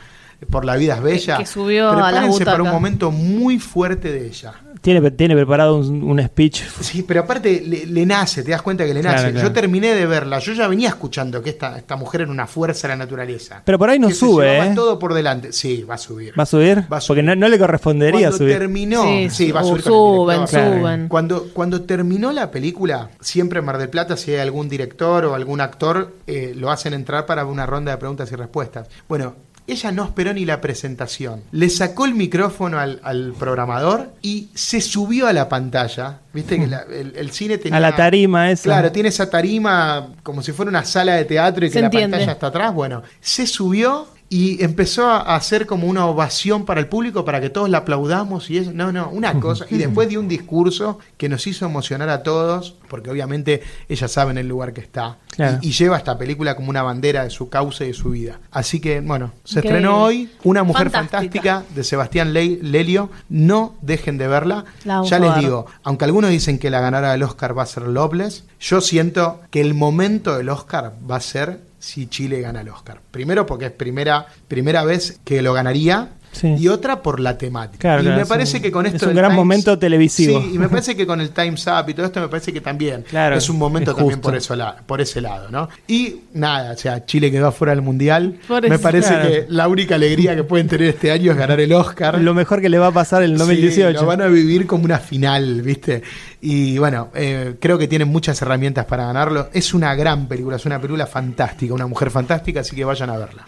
Speaker 1: por La vida es bella.
Speaker 3: Que subió a las
Speaker 1: Prepárense para un momento muy fuerte de ella.
Speaker 2: Tiene, tiene preparado un, un speech.
Speaker 1: Sí, pero aparte le, le nace, te das cuenta que le nace.
Speaker 2: claro.
Speaker 1: Yo terminé de verla, yo ya venía escuchando que esta, esta mujer era una fuerza de la naturaleza.
Speaker 2: Pero por ahí no
Speaker 1: Que se
Speaker 2: sube,
Speaker 1: llevaba
Speaker 2: ¿eh?
Speaker 1: todo por delante. Sí, va a subir.
Speaker 2: ¿Va a subir?
Speaker 1: Va a subir.
Speaker 2: Porque no, no le correspondería
Speaker 1: Cuando
Speaker 2: subir.
Speaker 1: terminó,
Speaker 3: Sí,
Speaker 1: sí, va a
Speaker 3: su-
Speaker 1: subir con el
Speaker 3: suben, suben.
Speaker 1: Cuando, cuando terminó la película, siempre en Mar del Plata, si hay algún director o algún actor, eh, lo hacen entrar para una ronda de preguntas y respuestas. Bueno, ella no esperó ni la presentación. Le sacó el micrófono al, al programador y se subió a la pantalla. Viste que la- el, el cine tenía.
Speaker 2: A la tarima esa.
Speaker 1: Claro, tiene esa tarima como si fuera una sala de teatro y
Speaker 3: Se
Speaker 1: que la
Speaker 3: entiende.
Speaker 1: pantalla está atrás. Bueno, se subió y empezó a hacer como una ovación para el público para que todos la aplaudamos y eso, no, no, una cosa. Y después dio un discurso que nos hizo emocionar a todos, porque obviamente ella sabe en el lugar que está.
Speaker 2: Claro.
Speaker 1: Y, y lleva esta película como una bandera de su causa y de su vida. Así que, bueno, se estrenó hoy Una mujer
Speaker 3: Fantástica.
Speaker 1: fantástica de Sebastián Le- Lelio. No dejen de verla. Ya les digo, aunque algunos dicen que la ganadora del Oscar va a ser Loveless, yo siento que el momento del Oscar va a ser si Chile gana el Oscar. Primero porque es primera, primera vez que lo ganaría.
Speaker 2: Sí.
Speaker 1: Y otra por la temática.
Speaker 2: Claro,
Speaker 1: y
Speaker 2: claro,
Speaker 1: me
Speaker 2: es
Speaker 1: parece
Speaker 2: un-
Speaker 1: que con esto
Speaker 2: es un gran
Speaker 1: Times-
Speaker 2: momento televisivo.
Speaker 1: Sí, y me parece que con el Times Up y todo esto me parece que también
Speaker 2: Claro,
Speaker 1: es un momento
Speaker 2: es
Speaker 1: también
Speaker 2: justo.
Speaker 1: por, eso la- por ese lado, ¿no? Y nada, o sea, Chile quedó afuera del Mundial.
Speaker 3: Por
Speaker 1: me parece
Speaker 2: Claro.
Speaker 1: que la única alegría que pueden tener este año es ganar el Oscar.
Speaker 2: Lo mejor que le va a pasar en el
Speaker 1: Sí,
Speaker 2: 2018.
Speaker 1: lo van a vivir como una final, ¿viste? Y bueno, eh, creo que tienen muchas herramientas para ganarlo. Es una gran película, es una película fantástica, una mujer fantástica, así que vayan a verla.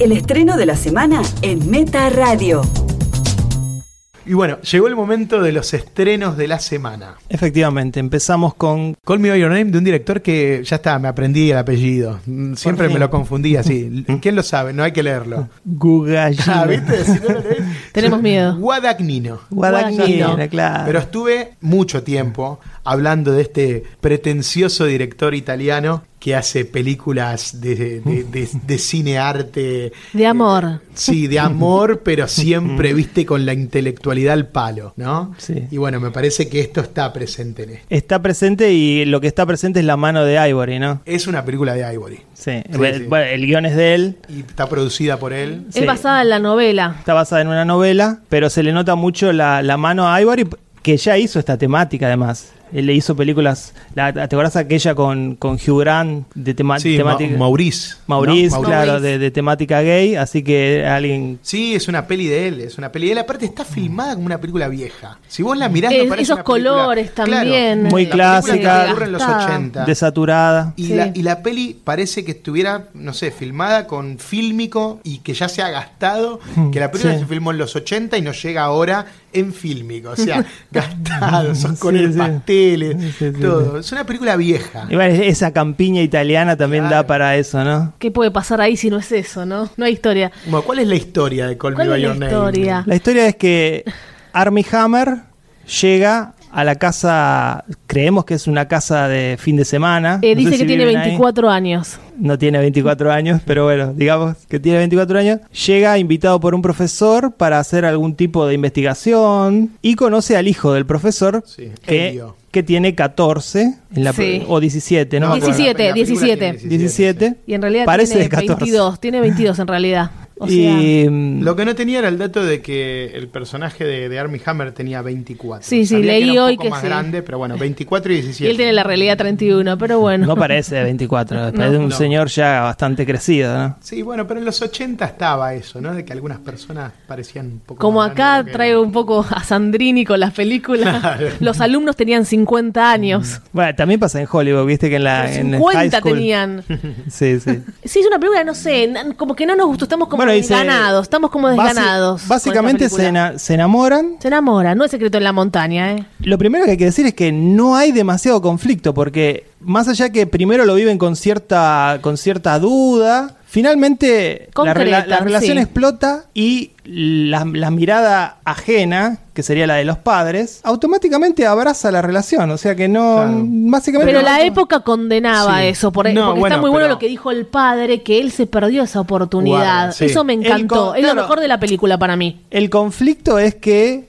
Speaker 4: El estreno de la semana en Meta Radio.
Speaker 1: Y bueno, llegó el momento de los estrenos de la semana.
Speaker 2: Efectivamente, empezamos con
Speaker 1: Call Me By Your Name de un director que ya está, me aprendí el apellido. Siempre me lo confundía así. ¿Quién lo sabe? No hay que leerlo.
Speaker 2: Gugayina.
Speaker 1: Ah, ¿viste? Si no lo lees.
Speaker 3: Tenemos miedo.
Speaker 1: Guadagnino.
Speaker 2: Guadagnino,
Speaker 3: Guadagnino.
Speaker 2: claro.
Speaker 1: Pero estuve mucho tiempo hablando de este pretencioso director italiano que hace películas de, de- de- de cine arte.
Speaker 3: De amor.
Speaker 1: Eh, sí, de amor, pero siempre, viste, con la intelectualidad al palo, ¿no?
Speaker 2: Sí.
Speaker 1: Y bueno, me parece que esto está presente en esto.
Speaker 2: Está presente y lo que está presente es la mano de Ivory, ¿no?
Speaker 1: Es una película de Ivory.
Speaker 2: Sí.
Speaker 1: Sí,
Speaker 2: Bueno,
Speaker 1: sí.
Speaker 2: bueno, el guion es de él.
Speaker 1: Y está producida por él.
Speaker 2: Sí.
Speaker 3: Es basada en la novela.
Speaker 2: Está basada en una novela, pero se le nota mucho la, la mano a Ivory, que ya hizo esta temática además. Él le hizo películas, la, ¿te acuerdas aquella con, con Hugh Grant de tema-
Speaker 1: Sí, Ma-
Speaker 2: temática?
Speaker 1: Maurice. ¿no?
Speaker 2: Maurice, claro,
Speaker 3: Maurice.
Speaker 2: de, de temática gay, así que alguien...
Speaker 1: Sí, es una peli de él, es una peli de él. Aparte está filmada como una película vieja. Si vos la mirás, no
Speaker 3: Es-
Speaker 1: parece
Speaker 3: esos
Speaker 1: una película-
Speaker 3: colores
Speaker 1: Claro,
Speaker 3: también.
Speaker 2: Muy
Speaker 1: la
Speaker 2: clásica.
Speaker 1: que ocurre en los
Speaker 3: Desgastada.
Speaker 1: 80.
Speaker 2: Desaturada.
Speaker 1: Y,
Speaker 3: Sí.
Speaker 1: la, y la peli parece que estuviera, no sé, filmada con fílmico y que ya se ha gastado, que la película
Speaker 2: Sí.
Speaker 1: se filmó en los 80 y nos llega ahora en fílmico. O sea, gastado, esos
Speaker 2: Sí,
Speaker 1: colores
Speaker 2: sí.
Speaker 1: Pasteles,
Speaker 2: Sí, sí,
Speaker 1: todo. Es una película vieja.
Speaker 2: Igual esa campiña italiana también
Speaker 1: Claro.
Speaker 2: da para eso, ¿no?
Speaker 3: ¿Qué puede pasar ahí si no es eso, no? No hay historia.
Speaker 1: Bueno, ¿Cuál es la historia de Call Me
Speaker 3: ¿Cuál
Speaker 1: By
Speaker 3: es la
Speaker 1: Name?
Speaker 3: historia?
Speaker 2: La historia es que Army Hammer llega a la casa, creemos que es una casa de fin de semana.
Speaker 3: Eh,
Speaker 2: No
Speaker 3: dice
Speaker 2: si
Speaker 3: que tiene
Speaker 2: viven ahí.
Speaker 3: 24 años.
Speaker 2: No tiene 24 años, pero bueno, digamos que tiene 24 años. Llega invitado por un profesor para hacer algún tipo de investigación y conoce al hijo del profesor
Speaker 1: Sí,
Speaker 2: que,
Speaker 1: Elio.
Speaker 2: Que tiene 14 en la,
Speaker 3: Sí.
Speaker 2: o 17, ¿no? acuerdo.
Speaker 3: 17,
Speaker 1: la película
Speaker 3: 17.
Speaker 1: tiene
Speaker 2: 17.
Speaker 3: Y en realidad
Speaker 2: Parece
Speaker 3: tiene
Speaker 2: de 14.
Speaker 3: 22. Tiene 22 en realidad. O sea,
Speaker 2: y mm,
Speaker 1: Lo que no tenía era el dato de que el personaje de, de Armie Hammer tenía 24.
Speaker 3: Sí, sí,
Speaker 1: Sabía
Speaker 3: leí
Speaker 1: que era un
Speaker 3: hoy
Speaker 1: poco
Speaker 3: que
Speaker 1: más
Speaker 3: sí.
Speaker 1: grande, pero bueno, 24 y 17.
Speaker 3: y él tiene la realidad 31, pero bueno.
Speaker 2: no parece de 24, parece un
Speaker 1: no.
Speaker 2: señor ya bastante crecido, ¿no?
Speaker 1: Sí, bueno, pero en los 80 estaba eso, ¿no? De que algunas personas parecían un poco
Speaker 3: Como
Speaker 1: más
Speaker 3: acá traigo un poco a Sandrini con las películas.
Speaker 1: Claro.
Speaker 3: Los alumnos tenían 50 años.
Speaker 2: Bueno, también pasa en Hollywood, viste que en la en high
Speaker 3: 50
Speaker 2: school-
Speaker 3: tenían.
Speaker 2: Sí, sí.
Speaker 3: Sí, es una película, no sé, como que no nos gustó, estamos como
Speaker 2: Bueno, se-
Speaker 3: desganados, estamos como desganados.
Speaker 2: Básicamente se, ena- se enamoran.
Speaker 3: Se enamora, no es secreto en la montaña, ¿eh?
Speaker 2: Lo primero que hay que decir es que no hay demasiado conflicto, porque más allá que primero lo viven con cierta, con cierta duda, finalmente la, relación
Speaker 3: sí.
Speaker 2: explota y la, la mirada ajena, que sería la de los padres, automáticamente abraza la relación. O sea que no,
Speaker 1: Claro.
Speaker 2: básicamente...
Speaker 3: Pero
Speaker 2: no-
Speaker 3: la época condenaba
Speaker 1: Sí.
Speaker 3: eso, por- porque,
Speaker 1: No,
Speaker 3: está
Speaker 1: bueno,
Speaker 3: muy bueno
Speaker 1: pero-
Speaker 3: lo que dijo el padre, que él se perdió esa oportunidad.
Speaker 1: Sí.
Speaker 3: Eso me encantó,
Speaker 2: con-
Speaker 3: es lo mejor de la película para mí.
Speaker 2: El conflicto es que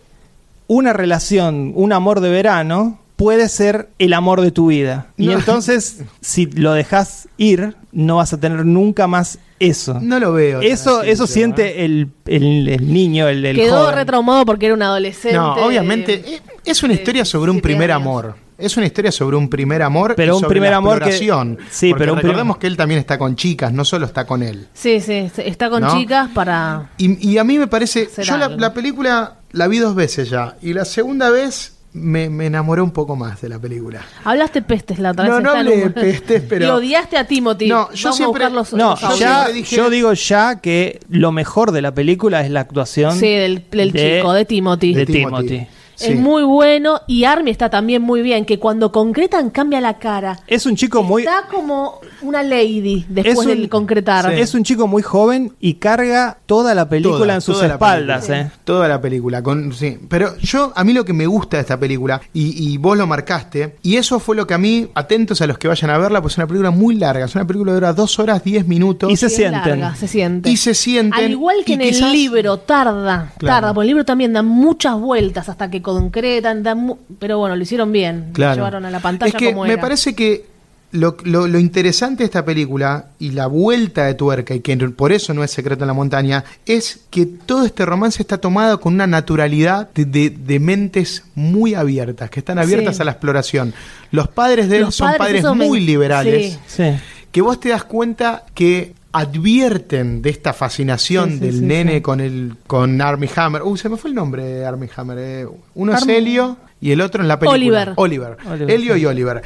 Speaker 2: una relación, un amor de verano, puede ser el amor de tu vida. Y entonces, si lo dejas ir, no vas a tener nunca más eso.
Speaker 1: No lo veo.
Speaker 2: Eso,
Speaker 1: así,
Speaker 2: eso siente
Speaker 1: ¿eh?
Speaker 2: el, el- el niño, el, el
Speaker 3: Quedó
Speaker 2: joven.
Speaker 3: retraumado porque era un adolescente.
Speaker 1: No, obviamente. eh, Es una historia sobre un
Speaker 3: 17
Speaker 1: primer
Speaker 3: años.
Speaker 1: amor. Es una historia sobre un primer amor.
Speaker 2: Pero
Speaker 1: y
Speaker 2: un
Speaker 1: sobre
Speaker 2: primer
Speaker 1: la
Speaker 2: amor que- sí,
Speaker 1: Porque
Speaker 2: pero
Speaker 1: recordemos que él también está con chicas, no solo está con él.
Speaker 3: Sí, sí, está con
Speaker 1: ¿No?
Speaker 3: chicas para...
Speaker 1: Y, y a mí me parece. Yo la película la vi dos veces ya. Y la segunda vez me, me enamoré un poco más de la película.
Speaker 3: Hablaste pestes la otra
Speaker 1: No,
Speaker 3: vez.
Speaker 1: no
Speaker 3: en
Speaker 1: hablé de pestes, pero-
Speaker 3: Y odiaste a Timothy.
Speaker 1: No, yo
Speaker 3: Vamos
Speaker 1: siempre-
Speaker 3: a buscar los,
Speaker 2: No,
Speaker 3: los
Speaker 2: ya,
Speaker 1: dije-
Speaker 2: yo digo ya que lo mejor de la película es la actuación
Speaker 3: Sí, del, del
Speaker 2: de-
Speaker 3: chico, de Timothy.
Speaker 2: de
Speaker 1: De Timothy.
Speaker 2: Timothy.
Speaker 1: Sí.
Speaker 3: Es muy bueno y Army está también muy bien, que cuando concretan cambia la cara.
Speaker 2: Es un chico muy
Speaker 3: Está como una lady después
Speaker 2: Es un-
Speaker 3: del concretar.
Speaker 1: Sí.
Speaker 2: es un chico muy joven y carga toda la película
Speaker 1: Toda,
Speaker 2: en sus
Speaker 1: la
Speaker 2: espaldas,
Speaker 1: película.
Speaker 2: ¿eh?
Speaker 1: Toda la película. Con, sí. Pero yo, a mí lo que me gusta de esta película, y, y vos lo marcaste, y eso fue lo que a mí, atentos a los que vayan a verla, pues es una película muy larga. Es una película que dura dos horas, diez minutos.
Speaker 2: Y se sienten.
Speaker 3: larga, se siente.
Speaker 1: Y se sienten,
Speaker 3: Al igual que en
Speaker 1: quizás-
Speaker 3: el libro, tarda,
Speaker 1: Claro.
Speaker 3: tarda, porque el libro también da muchas vueltas hasta que concretan, da mu- pero bueno, lo hicieron bien, lo llevaron a la pantalla
Speaker 1: es que
Speaker 3: como
Speaker 1: me parece que lo, lo- lo interesante de esta película y la vuelta de tuerca, y que por eso no es secreto en la montaña, es que todo este romance está tomado con una naturalidad de, de- de mentes muy abiertas, que están abiertas
Speaker 3: Sí.
Speaker 1: a la exploración. Los padres de él
Speaker 3: Los
Speaker 1: son
Speaker 3: padres,
Speaker 1: padres
Speaker 3: eso me-
Speaker 1: muy liberales.
Speaker 3: sí.
Speaker 2: Sí.
Speaker 1: que vos te das cuenta que advierten de esta fascinación
Speaker 3: Sí, sí,
Speaker 1: del
Speaker 3: sí,
Speaker 1: nene
Speaker 3: sí.
Speaker 1: con el con Armie Hammer. Uh, se me fue el nombre de Armie Hammer. eh. Uno es Helio y el otro en la película.
Speaker 3: Oliver.
Speaker 1: Oliver.
Speaker 2: Oliver,
Speaker 1: Helio
Speaker 2: sí.
Speaker 1: y Oliver.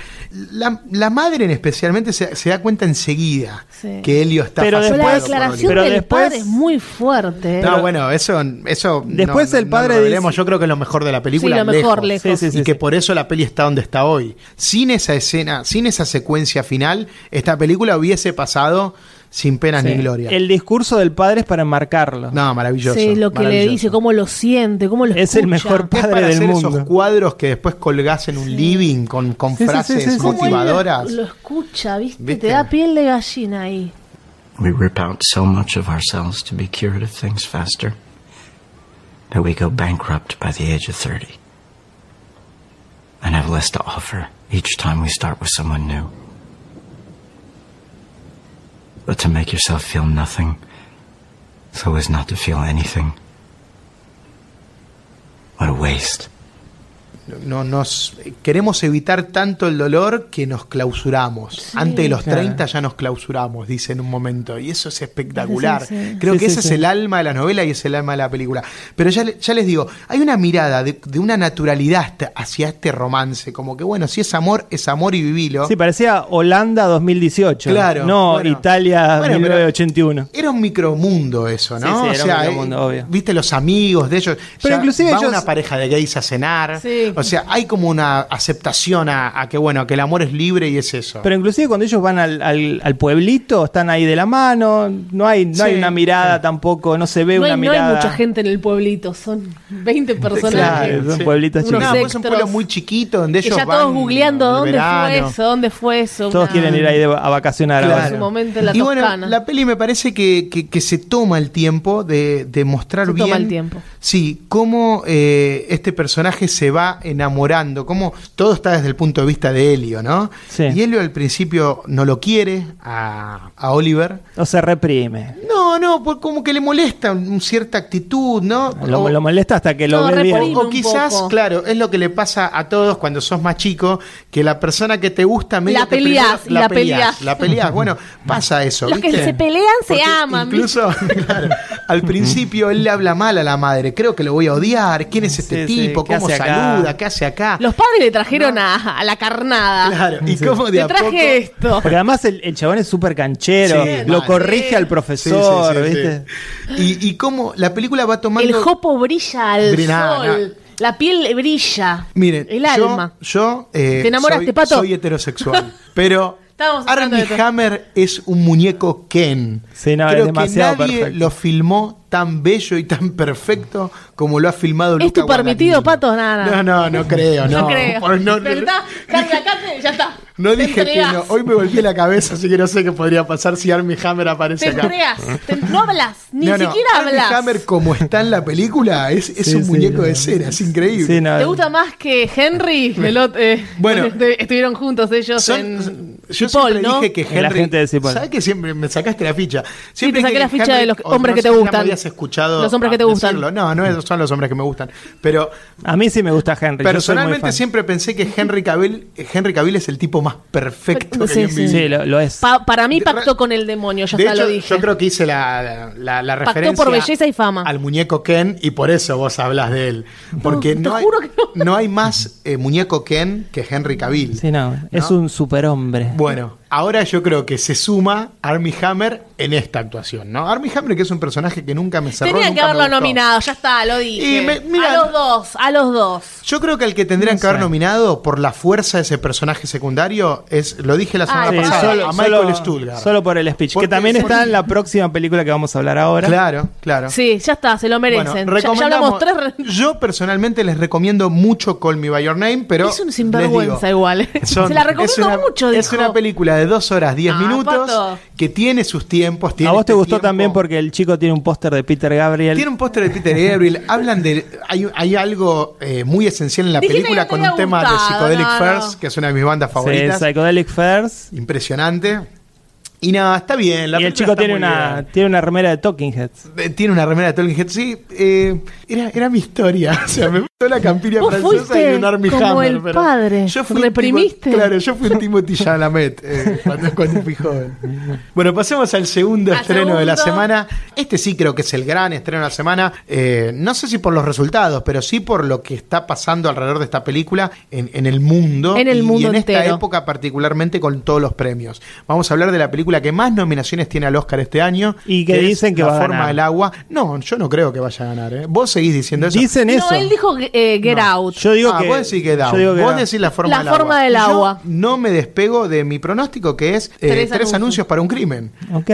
Speaker 1: La, la madre en especialmente se, se da cuenta enseguida
Speaker 3: Sí.
Speaker 1: que Helio está
Speaker 2: Pero
Speaker 3: Pero la declaración
Speaker 2: Pero
Speaker 3: del
Speaker 2: después-
Speaker 3: padre es muy fuerte. ¿eh?
Speaker 1: No, bueno, eso, eso
Speaker 2: Después
Speaker 1: no-
Speaker 2: el
Speaker 1: no
Speaker 2: padre dice-
Speaker 1: Yo creo que es lo mejor de la película.
Speaker 3: Sí, lo mejor, lejos.
Speaker 2: Sí, sí, sí,
Speaker 1: y que
Speaker 2: sí.
Speaker 1: por eso la peli está donde está hoy. Sin esa escena, sin esa secuencia final, esta película hubiese pasado sin penas
Speaker 2: Sí.
Speaker 1: ni gloria.
Speaker 2: El discurso del padre es para enmarcarlo.
Speaker 1: No, maravilloso.
Speaker 3: Sí, lo que le dice, cómo lo siente, cómo lo
Speaker 2: Es el
Speaker 3: escucha.
Speaker 2: mejor
Speaker 1: Es
Speaker 2: padre
Speaker 1: para
Speaker 2: del
Speaker 1: hacer
Speaker 2: mundo.
Speaker 1: esos cuadros que después colgás en un living con, con
Speaker 2: Sí, sí,
Speaker 1: frases
Speaker 2: sí, sí, sí.
Speaker 1: Motivadoras.
Speaker 3: Lo, lo escucha, ¿viste?
Speaker 1: ¿Viste?
Speaker 3: Te da piel de gallina ahí.
Speaker 5: We rip out so much of ourselves to be cured of things faster that we go bankrupt by the age of 30 and have less to offer each time we start with someone new. But to make yourself feel nothing so as not to feel anything. What a waste.
Speaker 1: No, nos queremos evitar tanto el dolor que nos clausuramos. Antes de los
Speaker 2: Claro.
Speaker 1: 30 ya nos clausuramos, dice en un momento. Y eso es espectacular.
Speaker 3: Sí, sí.
Speaker 1: Creo
Speaker 2: Sí,
Speaker 1: que
Speaker 2: sí,
Speaker 1: ese
Speaker 2: sí.
Speaker 1: es el alma de la novela y es el alma de la película. Pero ya, ya les digo, hay una mirada de, de una naturalidad hacia este romance. Como que, bueno, si es amor, es amor y vivilo.
Speaker 2: Sí, parecía Holanda 2018.
Speaker 1: Claro,
Speaker 2: No
Speaker 1: bueno.
Speaker 2: Italia
Speaker 1: Bueno, pero-
Speaker 2: 1981.
Speaker 1: Era un micromundo eso, ¿no?
Speaker 2: Sí, sí, era un micromundo,
Speaker 1: eh,
Speaker 2: obvio.
Speaker 1: Viste los amigos de ellos.
Speaker 2: Pero
Speaker 1: ya
Speaker 2: inclusive
Speaker 1: va
Speaker 2: ellos-
Speaker 1: una pareja de gays a cenar.
Speaker 3: Sí.
Speaker 1: O sea, hay como una aceptación a, a que bueno, que el amor es libre y es eso.
Speaker 2: Pero inclusive cuando ellos van al, al- al pueblito, están ahí de la mano, no hay, no
Speaker 1: Sí,
Speaker 2: hay una mirada
Speaker 1: sí.
Speaker 2: tampoco, no se ve
Speaker 3: No
Speaker 2: una
Speaker 3: hay, no
Speaker 2: mirada.
Speaker 3: hay mucha gente en el pueblito, son 20 personajes.
Speaker 2: Claro, son
Speaker 1: Sí.
Speaker 2: pueblitos
Speaker 3: Unos
Speaker 1: No,
Speaker 2: chicos.
Speaker 1: pues es un pueblo
Speaker 3: sectros.
Speaker 1: muy chiquito donde
Speaker 3: Que
Speaker 1: ellos
Speaker 3: ya
Speaker 1: van
Speaker 3: todos googleando
Speaker 1: de
Speaker 3: dónde
Speaker 1: verano.
Speaker 3: fue eso, dónde fue eso.
Speaker 2: Todos
Speaker 3: una-
Speaker 2: quieren ir ahí de- a vacacionar
Speaker 1: Claro.
Speaker 2: ahora.
Speaker 3: En su momento en la
Speaker 1: y bueno,
Speaker 3: Toscana.
Speaker 1: la peli me parece que, que- que se toma el tiempo de, de mostrar
Speaker 3: Se
Speaker 1: bien.
Speaker 3: toma el tiempo.
Speaker 1: Sí, cómo eh, este personaje se va enamorando, cómo todo está desde el punto de vista de Helio, ¿no?
Speaker 2: Sí.
Speaker 1: Y Helio al principio no lo quiere a, a Oliver.
Speaker 2: O se reprime.
Speaker 1: No, no, pues como que le molesta un- cierta actitud, ¿no?
Speaker 2: Lo,
Speaker 1: O-
Speaker 2: lo molesta hasta que lo
Speaker 3: No,
Speaker 2: ve bien.
Speaker 1: o quizás,
Speaker 3: poco.
Speaker 1: claro, es lo que le pasa a todos cuando sos más chico, que la persona que te gusta medio
Speaker 3: La
Speaker 1: que
Speaker 3: peleás,
Speaker 1: primero-
Speaker 3: y la peleás.
Speaker 1: La peleás, bueno, pasa eso.
Speaker 3: Los que se pelean se
Speaker 1: Porque
Speaker 3: aman,
Speaker 1: Incluso, claro, al principio él le habla mal a la madre, creo que lo voy a odiar, ¿quién es este
Speaker 2: Sí,
Speaker 1: tipo?
Speaker 2: ¿qué
Speaker 1: ¿Cómo saluda? ¿Qué hace acá?
Speaker 3: Los padres le trajeron a, a la carnada.
Speaker 1: Claro, y cómo de
Speaker 3: Te
Speaker 1: a
Speaker 3: traje
Speaker 1: poco...
Speaker 3: esto.
Speaker 2: Porque además el, el chabón es súper canchero,
Speaker 1: Sí,
Speaker 2: lo
Speaker 1: mal.
Speaker 2: corrige al
Speaker 1: Sí,
Speaker 2: profesor,
Speaker 1: sí, sí,
Speaker 2: ¿viste?
Speaker 1: sí. Y, y cómo la película va tomando...
Speaker 3: El jopo brilla al sol. La piel le brilla.
Speaker 1: Miren,
Speaker 3: el
Speaker 1: yo,
Speaker 3: alma.
Speaker 1: yo eh,
Speaker 3: ¿Te enamoraste,
Speaker 1: soy,
Speaker 3: Pato?
Speaker 1: soy heterosexual, pero
Speaker 3: Estábamos
Speaker 1: Armie. Hammer es un muñeco Ken.
Speaker 2: Sí, no,
Speaker 1: Creo
Speaker 2: es demasiado
Speaker 1: que nadie
Speaker 2: perfecto.
Speaker 1: lo filmó tan bello y tan perfecto como lo ha filmado
Speaker 3: ¿Es
Speaker 1: Luca
Speaker 3: tu permitido. Pato? Nada, nada.
Speaker 1: No, no, no creo, no.
Speaker 3: No, creo.
Speaker 1: Por- no,
Speaker 3: Pero está, ya está.
Speaker 1: no
Speaker 3: Te
Speaker 1: dije que
Speaker 3: entregás.
Speaker 1: no. Hoy me volví la cabeza, así que no sé qué podría pasar si Armie Hammer aparece
Speaker 3: Te
Speaker 1: acá.
Speaker 3: entregas. Te- no hablas. Ni
Speaker 1: No, no,
Speaker 3: siquiera
Speaker 1: Armie
Speaker 3: hablas.
Speaker 1: Hammer como está en la película es, es
Speaker 2: Sí,
Speaker 1: un
Speaker 2: sí,
Speaker 1: muñeco
Speaker 2: no.
Speaker 1: de cera, es increíble.
Speaker 2: Sí, no,
Speaker 3: ¿Te gusta más que Henry? El eh,
Speaker 1: Bueno.
Speaker 3: estuvieron juntos ellos
Speaker 1: Son-
Speaker 3: en
Speaker 1: yo siempre
Speaker 3: ¿no?
Speaker 1: dije que
Speaker 2: En
Speaker 1: Henry.
Speaker 2: la gente de Cipoll.
Speaker 1: ¿Sabes que siempre me sacaste la ficha?
Speaker 3: te
Speaker 1: Siempre
Speaker 3: saqué
Speaker 1: que
Speaker 3: la ficha de los hombres
Speaker 1: no
Speaker 3: que te gustan.
Speaker 1: habías escuchado
Speaker 3: Los hombres que te gustan.
Speaker 1: decirlo. No, no esos son los hombres que me gustan. Pero
Speaker 2: A mí sí me gusta Henry.
Speaker 1: personalmente siempre pensé que Henry Cavill, Henry Cavill es el tipo más perfecto que
Speaker 3: Sí,
Speaker 1: en
Speaker 3: sí.
Speaker 1: mi vida.
Speaker 2: Sí, lo, lo es.
Speaker 3: Pa- para mí pactó con el demonio, ya
Speaker 1: de hecho,
Speaker 3: lo dije.
Speaker 1: yo creo que hice la, la, la
Speaker 3: Pactó
Speaker 1: referencia
Speaker 3: por belleza y fama.
Speaker 1: al muñeco Ken y por eso vos hablas de él. Porque
Speaker 3: te
Speaker 1: no, hay,
Speaker 3: que no.
Speaker 1: no hay más eh, muñeco Ken que Henry Cavill.
Speaker 2: Sí, no, es un superhombre.
Speaker 1: Bueno, ahora yo creo que se suma Armie Hammer en esta actuación, ¿no? Armie Hammer que es un personaje que nunca me cerró,
Speaker 3: Tenían que
Speaker 1: me
Speaker 3: haberlo
Speaker 1: gustó.
Speaker 3: nominado, ya está, lo dije.
Speaker 1: Y me- mira-
Speaker 3: a los dos, a los dos.
Speaker 1: Yo creo que el que tendrían que haber nominado por la fuerza de ese personaje secundario es, lo dije la semana
Speaker 3: Ah,
Speaker 2: Sí,
Speaker 3: por
Speaker 1: pasada,
Speaker 2: solo,
Speaker 1: a Michael
Speaker 2: solo- solo por el speech.
Speaker 1: Porque-
Speaker 2: que también está en la próxima película que vamos a hablar ahora.
Speaker 1: Claro, claro.
Speaker 3: Sí, ya está, se lo
Speaker 1: Bueno,
Speaker 3: merecen. Ya- ya, hablamos tres. re-
Speaker 1: Yo personalmente les recomiendo mucho Call Me By Your Name, pero
Speaker 3: Es un
Speaker 1: les
Speaker 3: sinvergüenza
Speaker 1: digo,
Speaker 3: igual.
Speaker 1: son-
Speaker 3: se la recomiendo
Speaker 1: es una,
Speaker 3: mucho,
Speaker 1: Es
Speaker 3: dijo.
Speaker 1: una película de dos horas, diez
Speaker 3: Ah,
Speaker 1: minutos,
Speaker 3: Pato.
Speaker 1: que tiene sus tiempos. Tiene
Speaker 2: A vos te
Speaker 1: este
Speaker 2: gustó
Speaker 1: tiempo-
Speaker 2: también porque el chico tiene un póster de Peter Gabriel.
Speaker 1: Tiene un póster de Peter Gabriel. Hablan de. Hay, hay algo eh, muy esencial en la película con un tema de Psychedelic
Speaker 3: no,
Speaker 1: First,
Speaker 3: no.
Speaker 1: que es una de mis bandas
Speaker 2: Sí,
Speaker 1: favoritas.
Speaker 2: Psychedelic First.
Speaker 1: Impresionante. Y nada, está bien. La
Speaker 2: y el chico tiene una,
Speaker 1: bien.
Speaker 2: tiene una remera de Talking Heads.
Speaker 1: Eh, Tiene una remera de Tolkien Head. Sí, eh, era, era mi historia. O sea, me gustó la campilla
Speaker 3: Vos
Speaker 1: francesa
Speaker 3: fuiste
Speaker 1: y un Armie
Speaker 3: como
Speaker 1: Hammer.
Speaker 3: el
Speaker 1: pero
Speaker 3: padre.
Speaker 1: Yo fui un
Speaker 3: ¿Reprimiste?
Speaker 1: Timo- claro, yo fui un Timothy Chalamet eh, cuando, cuando fui joven. Bueno, pasemos al segundo
Speaker 3: Al
Speaker 1: estreno de la semana. Este sí creo que es el gran estreno de la semana. Eh, no sé si por los resultados, pero sí por lo que está pasando alrededor de esta película en, en el mundo.
Speaker 3: En el
Speaker 1: y,
Speaker 3: mundo
Speaker 1: y en esta época particularmente con todos los premios. Vamos a hablar de la película que más nominaciones tiene al Oscar este año.
Speaker 2: Y que dicen que
Speaker 1: La
Speaker 2: va a
Speaker 1: forma
Speaker 2: ganar.
Speaker 1: del agua. No, yo no creo que vaya a ganar. ¿eh? Vos seguís diciendo eso.
Speaker 2: Dicen eso.
Speaker 3: No, él dijo eh, Get Out.
Speaker 2: Yo digo
Speaker 1: ah,
Speaker 2: que.
Speaker 1: vos decís que da.
Speaker 2: yo digo que
Speaker 1: Vos decís la forma
Speaker 3: La
Speaker 1: del
Speaker 3: forma
Speaker 1: agua.
Speaker 3: del
Speaker 1: Yo
Speaker 3: agua.
Speaker 1: no me despego de mi pronóstico que es eh,
Speaker 3: Tres
Speaker 1: tres,
Speaker 3: anuncios.
Speaker 1: para un crimen.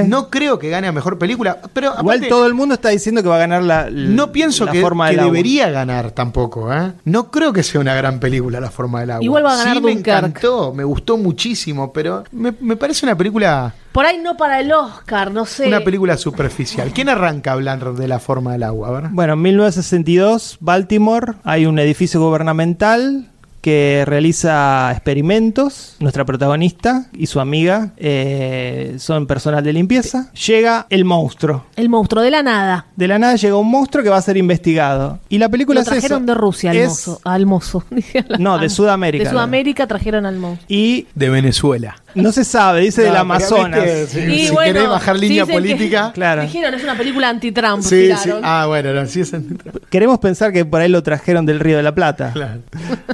Speaker 1: No creo que gane a mejor película. Pero
Speaker 2: Igual
Speaker 1: aparte,
Speaker 2: todo el mundo está diciendo que va a ganar la.
Speaker 1: no pienso
Speaker 2: la
Speaker 1: que,
Speaker 2: forma
Speaker 1: que
Speaker 2: del agua.
Speaker 1: debería ganar tampoco. ¿eh? No creo que sea una gran película La forma del agua.
Speaker 3: Igual va a ganar
Speaker 1: sí, me encantó, me gustó muchísimo, pero me, me parece una película
Speaker 3: Por ahí no para el Oscar, no sé.
Speaker 1: una película superficial. ¿Quién arranca a hablar de La forma del agua? A ver.
Speaker 2: Bueno, en 1962, Baltimore, hay un edificio gubernamental que realiza experimentos. Nuestra protagonista y su amiga eh, son personal de limpieza. Llega el monstruo.
Speaker 3: El monstruo de la nada.
Speaker 2: De la nada llega un monstruo que va a ser investigado. Y la película
Speaker 3: Lo
Speaker 2: es
Speaker 3: trajeron
Speaker 2: eso.
Speaker 3: de Rusia al
Speaker 2: Es-
Speaker 3: mozo. Al mozo.
Speaker 2: No, de Sudamérica.
Speaker 3: De Sudamérica trajeron al monstruo.
Speaker 2: Y
Speaker 1: De Venezuela.
Speaker 2: no se sabe, dice del
Speaker 1: No,
Speaker 2: Amazonas.
Speaker 1: viste, si
Speaker 3: Y
Speaker 1: si
Speaker 3: bueno,
Speaker 1: querés bajar línea política.
Speaker 2: Claro.
Speaker 3: Dijeron, es una película anti-Trump.
Speaker 1: Sí, sí. Ah, bueno, no, sí es
Speaker 2: Queremos pensar que por ahí lo trajeron del Río de la Plata.
Speaker 1: Claro.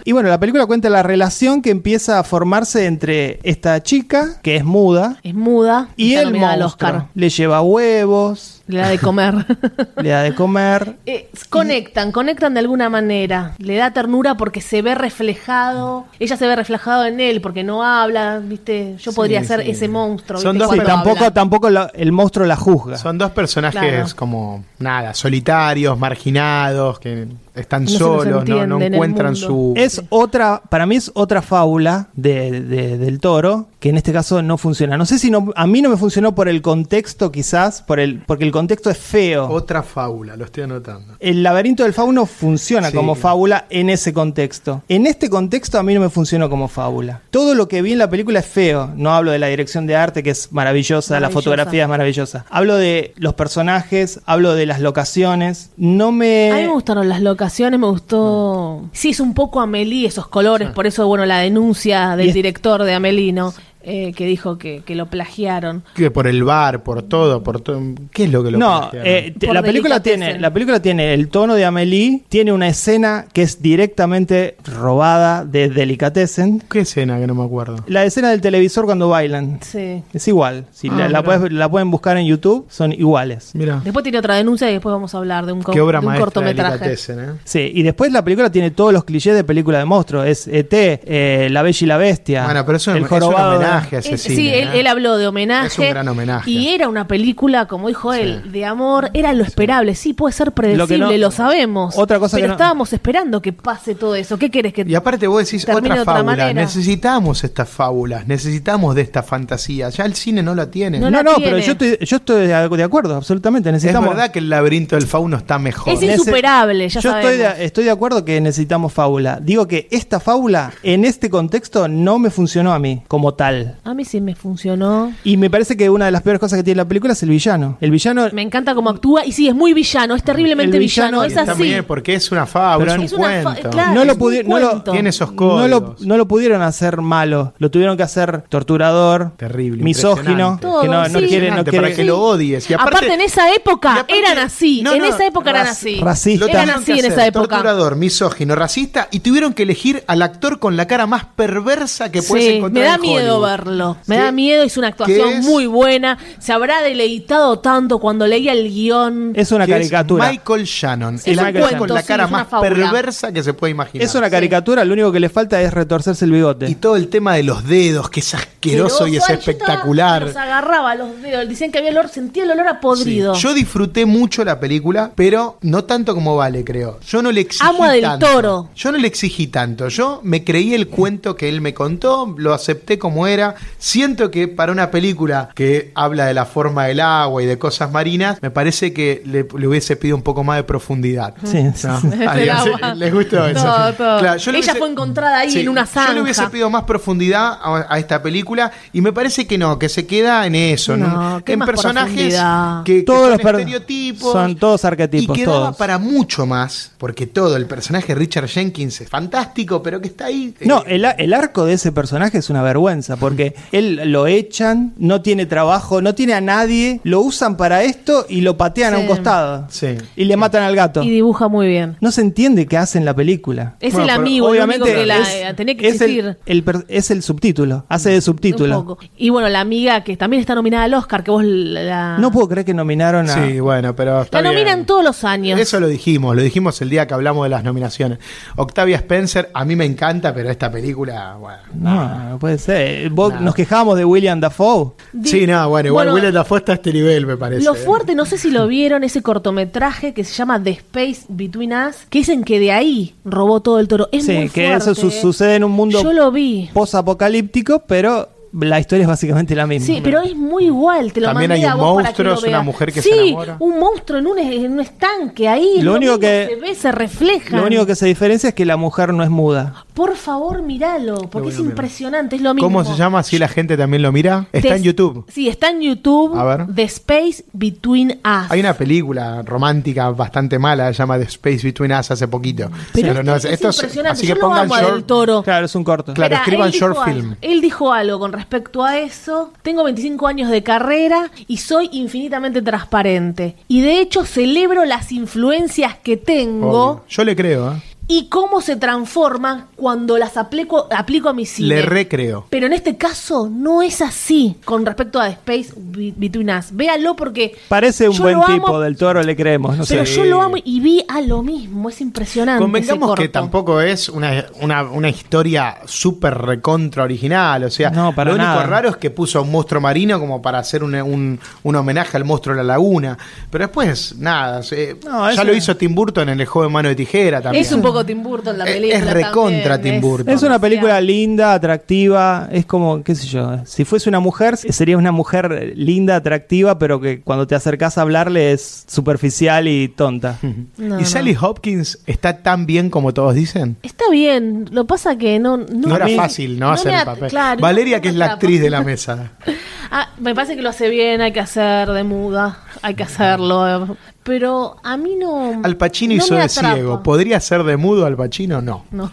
Speaker 2: Y bueno, la película cuenta la relación que empieza a formarse entre esta chica, que es muda,
Speaker 3: Es muda.
Speaker 2: y el
Speaker 3: al
Speaker 2: monstruo.
Speaker 3: Oscar.
Speaker 2: Le lleva huevos,
Speaker 3: Le da de comer.
Speaker 2: le da de comer.
Speaker 3: Eh, conectan, conectan de alguna manera. Le da ternura porque se ve reflejado. Ella se ve reflejado en él porque no habla, ¿viste? Yo podría
Speaker 1: Sí,
Speaker 3: ser
Speaker 1: sí.
Speaker 3: ese monstruo.
Speaker 1: Son
Speaker 3: ¿viste?
Speaker 1: dos
Speaker 2: Sí, tampoco,
Speaker 3: habla.
Speaker 2: tampoco la- el monstruo la juzga.
Speaker 1: Son dos personajes
Speaker 3: Claro.
Speaker 1: como, nada, solitarios, marginados, que están
Speaker 3: No
Speaker 1: solos, no, no encuentran su...
Speaker 2: Es otra, para mí es otra fábula de, de- del toro, que en este caso no funciona. No sé si no, a mí no me funcionó por el contexto, quizás, por el, porque el contexto es feo.
Speaker 1: Otra fábula, lo estoy anotando.
Speaker 2: El laberinto del fauno funciona
Speaker 1: Sí.
Speaker 2: como fábula en ese contexto. En este contexto a mí no me funcionó como fábula. Todo lo que vi en la película es feo. No hablo de la dirección de arte, que es maravillosa, la
Speaker 3: Maravillosa.
Speaker 2: fotografía es maravillosa. Hablo de los personajes, hablo de las locaciones. No me...
Speaker 3: A mí me gustaron las locaciones, me gustó. Sí, es un poco Amelie esos colores, por eso, bueno, la denuncia del director de Amelie, ¿no? Eh, que dijo que, que lo plagiaron.
Speaker 1: Que por el bar, por todo, por todo. ¿Qué es lo que lo
Speaker 2: No,
Speaker 1: plagiaron?
Speaker 2: eh, la película tiene la película tiene el tono de Amélie, tiene una escena que es directamente robada de Delicatessen.
Speaker 1: ¿Qué escena que no me acuerdo?
Speaker 2: La escena del televisor cuando bailan.
Speaker 3: Sí.
Speaker 2: Es igual. Si
Speaker 1: Ah,
Speaker 2: la, la,
Speaker 1: mirá.
Speaker 2: puedes- la pueden buscar en YouTube, son iguales.
Speaker 1: Mira,
Speaker 3: Después tiene otra denuncia y después vamos a hablar de un, co-
Speaker 1: qué obra
Speaker 3: de un
Speaker 1: de
Speaker 3: cortometraje.
Speaker 1: Delicatessen, ¿eh?
Speaker 2: Sí, y después la película tiene todos los clichés de película de monstruos. Es ET, eh, La Bella y la Bestia,
Speaker 1: Bueno, pero eso
Speaker 2: El
Speaker 1: es un
Speaker 2: Jorobado de
Speaker 1: homenaje a ese
Speaker 3: Es-
Speaker 1: cine.
Speaker 3: sí, él,
Speaker 1: ¿eh?
Speaker 3: él habló de homenaje.
Speaker 1: Es un gran homenaje.
Speaker 3: Y era una película, como dijo él,
Speaker 1: Sí.
Speaker 3: de amor. Era lo esperable. Sí, puede ser predecible,
Speaker 2: Lo
Speaker 3: lo,
Speaker 2: que no-
Speaker 3: sabemos.
Speaker 2: Otra cosa
Speaker 3: pero
Speaker 2: que no-
Speaker 3: estábamos esperando que pase todo eso. ¿Qué querés que
Speaker 1: Y aparte vos decís otra
Speaker 3: de otra
Speaker 1: fábula,
Speaker 3: manera?
Speaker 1: necesitamos estas fábulas, necesitamos de esta fantasía. Ya el cine no la tiene.
Speaker 3: No
Speaker 2: No, no,
Speaker 3: tiene.
Speaker 2: pero yo estoy, yo estoy de acuerdo, absolutamente.
Speaker 1: es
Speaker 2: Necesitamos.
Speaker 1: verdad que el laberinto del fauno está mejor.
Speaker 3: Es insuperable, ya
Speaker 2: Yo
Speaker 3: sabemos.
Speaker 2: estoy de, estoy de acuerdo que necesitamos fábula. Digo que esta fábula, en este contexto, no me funcionó a mí como tal.
Speaker 3: A mí sí me funcionó.
Speaker 2: Y me parece que una de las peores cosas que tiene la película es el villano. El villano.
Speaker 3: Me encanta cómo actúa. Y sí, es muy villano. Es terriblemente
Speaker 2: El
Speaker 3: villano.
Speaker 2: villano
Speaker 3: Es
Speaker 1: Está
Speaker 3: así.
Speaker 1: bien, porque es una fábula,
Speaker 2: Pero
Speaker 1: es
Speaker 3: es
Speaker 1: un cuento.
Speaker 3: claro,
Speaker 2: No lo
Speaker 3: un
Speaker 2: no.
Speaker 1: Tiene esos
Speaker 2: no
Speaker 1: códigos.
Speaker 2: lo, no lo pudieron hacer malo, lo tuvieron que hacer torturador,
Speaker 1: Terrible,
Speaker 2: misógino, que no,
Speaker 3: sí.
Speaker 2: quiere, no
Speaker 1: Impresionante,
Speaker 2: quiere
Speaker 1: para que lo odies. Y aparte,
Speaker 3: aparte, en esa época
Speaker 1: aparte-
Speaker 3: eran así.
Speaker 1: No,
Speaker 3: en esa época eran así.
Speaker 2: racista.
Speaker 1: Lo
Speaker 3: Eran así en esa época.
Speaker 1: Torturador, misógino, racista y tuvieron que elegir al actor con la cara más perversa que puedes
Speaker 3: Sí,
Speaker 1: encontrar
Speaker 3: me da
Speaker 1: en
Speaker 3: miedo
Speaker 1: Hollywood.
Speaker 3: Verlo. Me
Speaker 1: ¿Qué-
Speaker 3: da miedo, hizo una actuación
Speaker 1: es?
Speaker 3: muy buena. Se habrá deleitado tanto cuando leía el guion.
Speaker 2: Es una
Speaker 1: es
Speaker 2: caricatura.
Speaker 1: Michael Shannon,
Speaker 3: Sí,
Speaker 1: el
Speaker 2: es un
Speaker 1: actor con la cara
Speaker 3: es
Speaker 1: más perversa que se puede imaginar.
Speaker 2: Es una caricatura, lo único que le falta es retorcerse el bigote.
Speaker 1: Y todo el tema de los dedos, que es asqueroso y es espectacular.
Speaker 3: Los agarraba los dedos. Dicen que había olor, sentía el olor a podrido.
Speaker 1: Sí, Yo disfruté mucho la película, pero no tanto como vale, creo. Yo no le exigí
Speaker 3: Amo a Del
Speaker 1: tanto.
Speaker 3: Toro.
Speaker 1: Yo no le exigí tanto. Yo me creí el cuento que él me contó, lo acepté como era. Siento que para una película que habla de la forma del agua y de cosas marinas, me parece que le, le hubiese pedido un poco más de profundidad.
Speaker 2: Sí,
Speaker 1: ¿No?
Speaker 2: sí.
Speaker 1: ¿Les gustó eso?
Speaker 3: Todo, todo.
Speaker 1: Claro, yo le
Speaker 3: Ella fue encontrada ahí en una
Speaker 1: Yo
Speaker 3: zanja.
Speaker 1: le hubiese pedido más profundidad a, a esta película y me parece que no, que se queda en eso, ¿no?
Speaker 3: No, ¿qué
Speaker 1: en
Speaker 3: más
Speaker 1: personajes que, que
Speaker 2: Todos
Speaker 1: son
Speaker 2: los per-
Speaker 1: estereotipos.
Speaker 2: son todos arquetipos,
Speaker 1: Y quedaba
Speaker 2: todos.
Speaker 1: para mucho más, porque todo, el personaje de Richard Jenkins es fantástico, pero que está ahí. eh,
Speaker 2: No, el, el arco de ese personaje es una vergüenza, porque él lo echan, no tiene trabajo, no tiene a nadie, lo usan para esto y lo patean a un costado.
Speaker 1: Sí.
Speaker 2: Y le matan al gato.
Speaker 3: Y dibuja muy bien.
Speaker 2: No se entiende qué hace en la película.
Speaker 3: Es
Speaker 1: Bueno,
Speaker 3: el amigo, el
Speaker 2: Obviamente
Speaker 3: único que la,
Speaker 2: es,
Speaker 3: eh, tenía que
Speaker 2: es el-
Speaker 3: existir.
Speaker 2: el es el subtítulo, hace de
Speaker 3: Un
Speaker 2: subtítulo.
Speaker 3: poco. Y bueno, la amiga que también está nominada al Oscar, que vos la,
Speaker 2: No puedo creer que nominaron a...
Speaker 1: Sí, bueno, pero está
Speaker 3: la nominan
Speaker 1: bien.
Speaker 3: todos los años.
Speaker 1: Eso lo dijimos, lo dijimos el día que hablamos de las nominaciones. Octavia Spencer, a mí me encanta, pero esta película, bueno.
Speaker 2: No, no puede ser. Vos-
Speaker 1: No.
Speaker 2: Nos quejábamos de William Dafoe.
Speaker 1: Sí, no, bueno, igual
Speaker 3: Bueno,
Speaker 1: Willem Dafoe está a este nivel, me parece.
Speaker 3: Lo
Speaker 1: ¿eh?
Speaker 3: fuerte, no sé si lo vieron, ese cortometraje que se llama The Space Between Us, que dicen que de ahí robó todo el toro. Es
Speaker 2: Sí,
Speaker 3: muy
Speaker 2: que
Speaker 3: fuerte,
Speaker 2: eso su-
Speaker 3: ¿eh?
Speaker 2: sucede en un mundo
Speaker 3: Yo lo vi.
Speaker 2: post-apocalíptico, pero la historia es básicamente la misma.
Speaker 3: Sí, pero es muy igual, te lo
Speaker 1: También
Speaker 3: mandé
Speaker 1: hay
Speaker 3: a
Speaker 1: un
Speaker 3: vos para
Speaker 1: monstruo,
Speaker 3: que lo
Speaker 1: es una
Speaker 3: veas.
Speaker 1: mujer que
Speaker 3: sí,
Speaker 1: se enamora.
Speaker 3: un monstruo en un, en un estanque, ahí
Speaker 2: Lo único que-
Speaker 3: se ve, se refleja.
Speaker 2: Lo único que se diferencia es que la mujer no es muda.
Speaker 3: Por favor, míralo, porque es
Speaker 1: a
Speaker 3: impresionante, es lo mismo.
Speaker 1: ¿Cómo se llama? Si la gente también lo mira. Está
Speaker 3: Te-
Speaker 1: en YouTube.
Speaker 3: Sí, está en YouTube.
Speaker 1: A ver.
Speaker 3: The Space Between Us.
Speaker 1: Hay una película romántica bastante mala, se llama The Space Between Us hace poquito.
Speaker 3: Pero
Speaker 1: no,
Speaker 3: esto es
Speaker 1: esto es-
Speaker 3: impresionante.
Speaker 1: así
Speaker 3: Yo
Speaker 1: que
Speaker 3: lo
Speaker 1: pongan
Speaker 3: amo a
Speaker 1: short.
Speaker 3: Del Toro.
Speaker 2: Claro, es un corto.
Speaker 1: Claro,
Speaker 3: Espera,
Speaker 1: escriban short
Speaker 3: algo-
Speaker 1: film.
Speaker 3: Él dijo algo con respecto a eso. Tengo 25 años de carrera y soy infinitamente transparente. Y de hecho celebro las influencias que tengo.
Speaker 1: Yo le creo, ¿eh?
Speaker 3: Y cómo se transforman cuando las aplico, aplico a mi cine.
Speaker 1: Le recreo.
Speaker 3: Pero en este caso no es así con respecto a Space Be- Between Us. Véalo porque.
Speaker 2: Parece un
Speaker 3: yo
Speaker 2: buen
Speaker 3: lo
Speaker 2: tipo
Speaker 3: amo,
Speaker 2: del toro, le creemos. No
Speaker 3: Pero
Speaker 2: sé.
Speaker 3: yo lo amo y vi a lo mismo. Es impresionante.
Speaker 1: Convengamos
Speaker 3: ese
Speaker 1: que tampoco es una, una, una historia súper recontra original. O sea,
Speaker 2: No, para
Speaker 1: lo único raro es que puso a un monstruo marino como para hacer un, un- un homenaje al monstruo de la laguna. Pero después, nada. se-
Speaker 2: No,
Speaker 1: ya lo hizo Tim Burton en el juego de mano de tijera también.
Speaker 3: Es un poco Tim Burton la
Speaker 1: Es-
Speaker 3: película.
Speaker 1: es recontra
Speaker 3: también,
Speaker 1: Tim Burton.
Speaker 2: Es una película linda, atractiva, es como, qué sé yo, si fuese una mujer, sería una mujer linda, atractiva, pero que cuando te acercas a hablarle es superficial y tonta.
Speaker 3: No,
Speaker 1: ¿Y
Speaker 3: no.
Speaker 1: Sally Hopkins está tan bien como todos dicen?
Speaker 3: Está bien, lo pasa que no... No,
Speaker 1: No, era
Speaker 2: mí-
Speaker 1: fácil, ¿no?
Speaker 3: no
Speaker 1: hacer el papel.
Speaker 3: claro,
Speaker 1: Valeria,
Speaker 3: no
Speaker 1: que es la actriz de la mesa.
Speaker 3: Ah, me parece que lo hace bien, hay que hacer de muda, hay que hacerlo. Pero a mí no...
Speaker 1: Al Pacino
Speaker 3: no
Speaker 1: hizo de ciego. ¿Podría ser de mudo Al Pacino? No.
Speaker 3: No.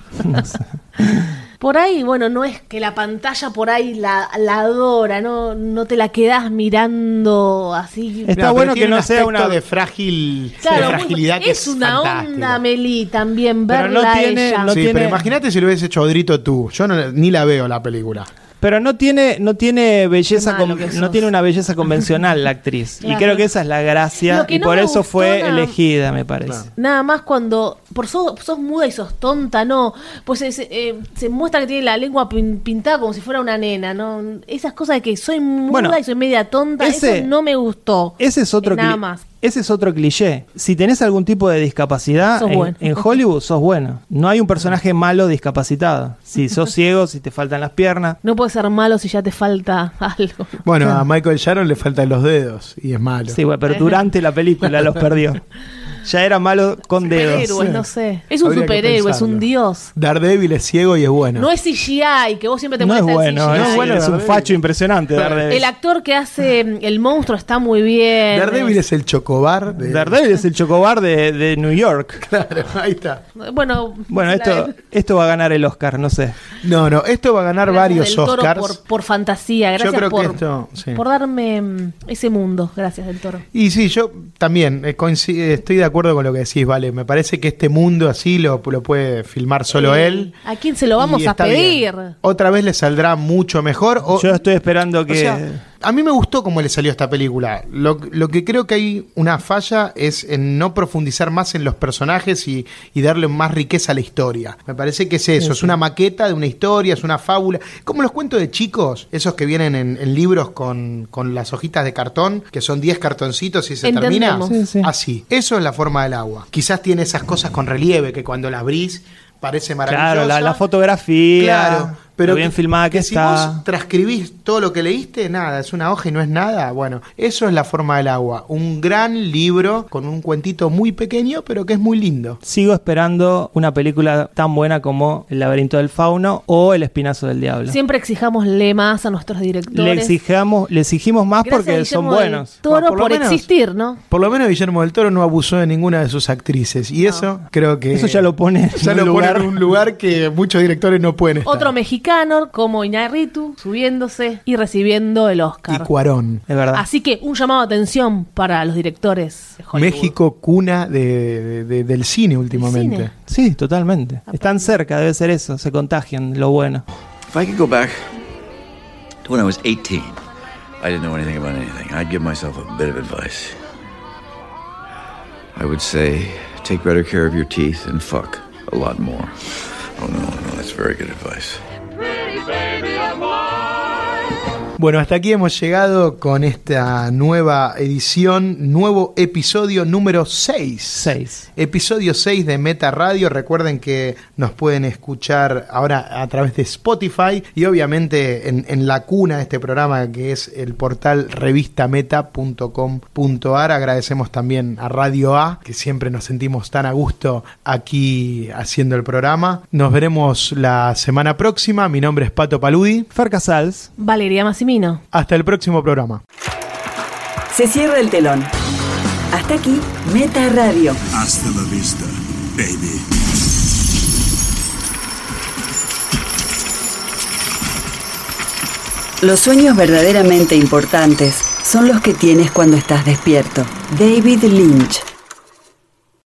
Speaker 3: Por ahí, bueno, no es que la pantalla por ahí la, la adora, no, no te la quedas mirando así.
Speaker 2: Está
Speaker 1: pero
Speaker 2: bueno que no
Speaker 1: un
Speaker 2: sea una-
Speaker 1: de frágil
Speaker 3: Claro,
Speaker 1: de
Speaker 3: muy-
Speaker 1: fragilidad que
Speaker 3: es una
Speaker 1: fantástico.
Speaker 3: onda, Meli, también
Speaker 2: Pero
Speaker 3: verla
Speaker 2: no
Speaker 3: a
Speaker 2: tiene-
Speaker 3: ella.
Speaker 2: no
Speaker 1: sí,
Speaker 2: tiene-
Speaker 1: pero imagínate si lo hubiese hecho Odrito tú. Yo no- ni la veo la película.
Speaker 2: Pero no tiene, no tiene belleza, con- no tiene una belleza convencional la actriz. Y creo que esa es la gracia y
Speaker 3: no
Speaker 2: por eso fue
Speaker 3: nada-
Speaker 2: elegida, me parece.
Speaker 1: Claro.
Speaker 3: Nada más cuando por sos, sos muda y sos tonta, no. Pues se, se, eh, se muestra que tiene la lengua pin- pintada como si fuera una nena, ¿no? Esas cosas de que soy muda
Speaker 2: Bueno,
Speaker 3: y soy media tonta,
Speaker 2: ese-
Speaker 3: eso no me gustó.
Speaker 2: Ese es otro
Speaker 3: Eh, Nada más.
Speaker 2: Ese es otro cliché. Si tenés algún tipo de discapacidad,
Speaker 3: Sos
Speaker 2: en,
Speaker 3: bueno.
Speaker 2: en Hollywood sos bueno. No hay un personaje malo discapacitado. Si sos ciego, si te faltan las piernas.
Speaker 3: No puedes ser malo si ya te falta algo.
Speaker 1: Bueno, a Michael Sharon le faltan los dedos y es malo.
Speaker 2: Sí, bueno, pero durante la película los perdió. Ya era malo con dedos.
Speaker 3: Superhéroe, no sé. Es un
Speaker 1: Habría que
Speaker 3: superhéroe, es un
Speaker 1: pensarlo.
Speaker 3: dios.
Speaker 1: Daredevil es ciego y es bueno.
Speaker 3: No es CGI, que vos siempre te
Speaker 2: No es
Speaker 3: el
Speaker 2: bueno,
Speaker 3: CGI.
Speaker 2: es,
Speaker 1: bueno
Speaker 2: es un
Speaker 1: Daredevil.
Speaker 2: facho impresionante. Daredevil.
Speaker 3: El actor que hace mm, el monstruo está muy bien.
Speaker 1: Daredevil es el chocobar de...
Speaker 2: Daredevil es el chocobar de, de New York.
Speaker 1: Claro, ahí está.
Speaker 3: Bueno,
Speaker 2: Bueno,
Speaker 3: la
Speaker 2: esto,
Speaker 3: de-
Speaker 2: esto va a ganar el Oscar, no sé.
Speaker 1: No, no, esto va a ganar varios
Speaker 3: del Toro
Speaker 1: Oscars.
Speaker 3: Por, por fantasía,
Speaker 1: Yo
Speaker 3: gracias
Speaker 1: creo que
Speaker 3: por,
Speaker 1: esto, sí.
Speaker 3: por darme mm, ese mundo. Gracias del toro.
Speaker 1: Y sí, yo también eh, coinci- estoy de acuerdo con lo que decís, vale. Me parece que este mundo así lo, lo puede filmar solo
Speaker 3: Eh,
Speaker 1: él.
Speaker 3: ¿A quién se lo vamos a pedir?
Speaker 1: bien. Otra vez le saldrá mucho mejor. O,
Speaker 2: Yo estoy esperando
Speaker 1: o
Speaker 2: que.
Speaker 1: sea, a mí me gustó cómo le salió esta película. Lo, lo que creo que hay una falla es en no profundizar más en los personajes y, y darle más riqueza a la historia. Me parece que es eso, es una maqueta de una historia, es una fábula. Como los cuentos de chicos, esos que vienen en, en libros con, con las hojitas de cartón, que son 10 cartoncitos y se termina.
Speaker 3: Entendemos.
Speaker 2: Sí, sí.
Speaker 1: Así. Eso es la forma del agua. Quizás tiene esas cosas con relieve que cuando las abrís parece maravillosa.
Speaker 2: Claro, la, la fotografía.
Speaker 1: Claro, pero
Speaker 2: lo bien filmada que,
Speaker 1: si
Speaker 2: está.
Speaker 1: vos transcribís todo lo que leíste, nada, es una hoja y no es nada. Bueno, eso es la forma del agua. Un gran libro con un cuentito muy pequeño, pero que es muy lindo.
Speaker 2: Sigo esperando una película tan buena como El laberinto del fauno o El espinazo del diablo.
Speaker 3: Siempre exijámosle más a nuestros directores.
Speaker 2: Le exigamos, le exigimos más
Speaker 3: Gracias
Speaker 2: porque son
Speaker 3: Guillermo del
Speaker 2: buenos.
Speaker 3: Toro
Speaker 1: Bueno,
Speaker 3: por,
Speaker 1: por lo menos-
Speaker 3: existir, ¿no?
Speaker 1: Por lo menos Guillermo del Toro no abusó de ninguna de sus actrices. Y eso creo que.
Speaker 2: Eso ya lo pone
Speaker 1: ya
Speaker 2: en
Speaker 1: lo
Speaker 2: un
Speaker 1: pone
Speaker 2: lugar.
Speaker 1: en un lugar que muchos directores no pueden estar.
Speaker 3: Otro mexicano como Iñárritu subiéndose y recibiendo el
Speaker 1: y
Speaker 3: Oscar.
Speaker 1: Cuarón.
Speaker 2: Es verdad.
Speaker 3: Así que un llamado de atención para los directores de Hollywood.
Speaker 1: México, cuna de- de- de- del cine últimamente.
Speaker 3: cine.
Speaker 2: Sí, totalmente. Están cerca, debe ser eso. Se contagian, lo bueno.
Speaker 6: If I could go back to when I was 18, I didn't know anything about anything. I'd give myself a bit of advice. I would say, take better care of your teeth and fuck a lot more. Oh, no, no, that's very good advice. baby.
Speaker 1: Bueno, hasta aquí hemos llegado con esta nueva edición, nuevo episodio número 6.
Speaker 2: Seis.
Speaker 1: Episodio 6 de Meta Radio. Recuerden que nos pueden escuchar ahora a través de Spotify y obviamente en, en la cuna de este programa que es el portal revistameta.com.ar. Agradecemos también a Radio A, que siempre nos sentimos tan a gusto aquí haciendo el programa. Nos veremos la semana próxima. Mi nombre es Pato Paludi.
Speaker 2: Fer Casals.
Speaker 3: Valeria
Speaker 1: Hasta el próximo programa.
Speaker 4: Se cierra el telón. Hasta aquí, Meta Radio.
Speaker 7: Hasta la vista, baby.
Speaker 4: Los sueños verdaderamente importantes son los que tienes cuando estás despierto. David Lynch.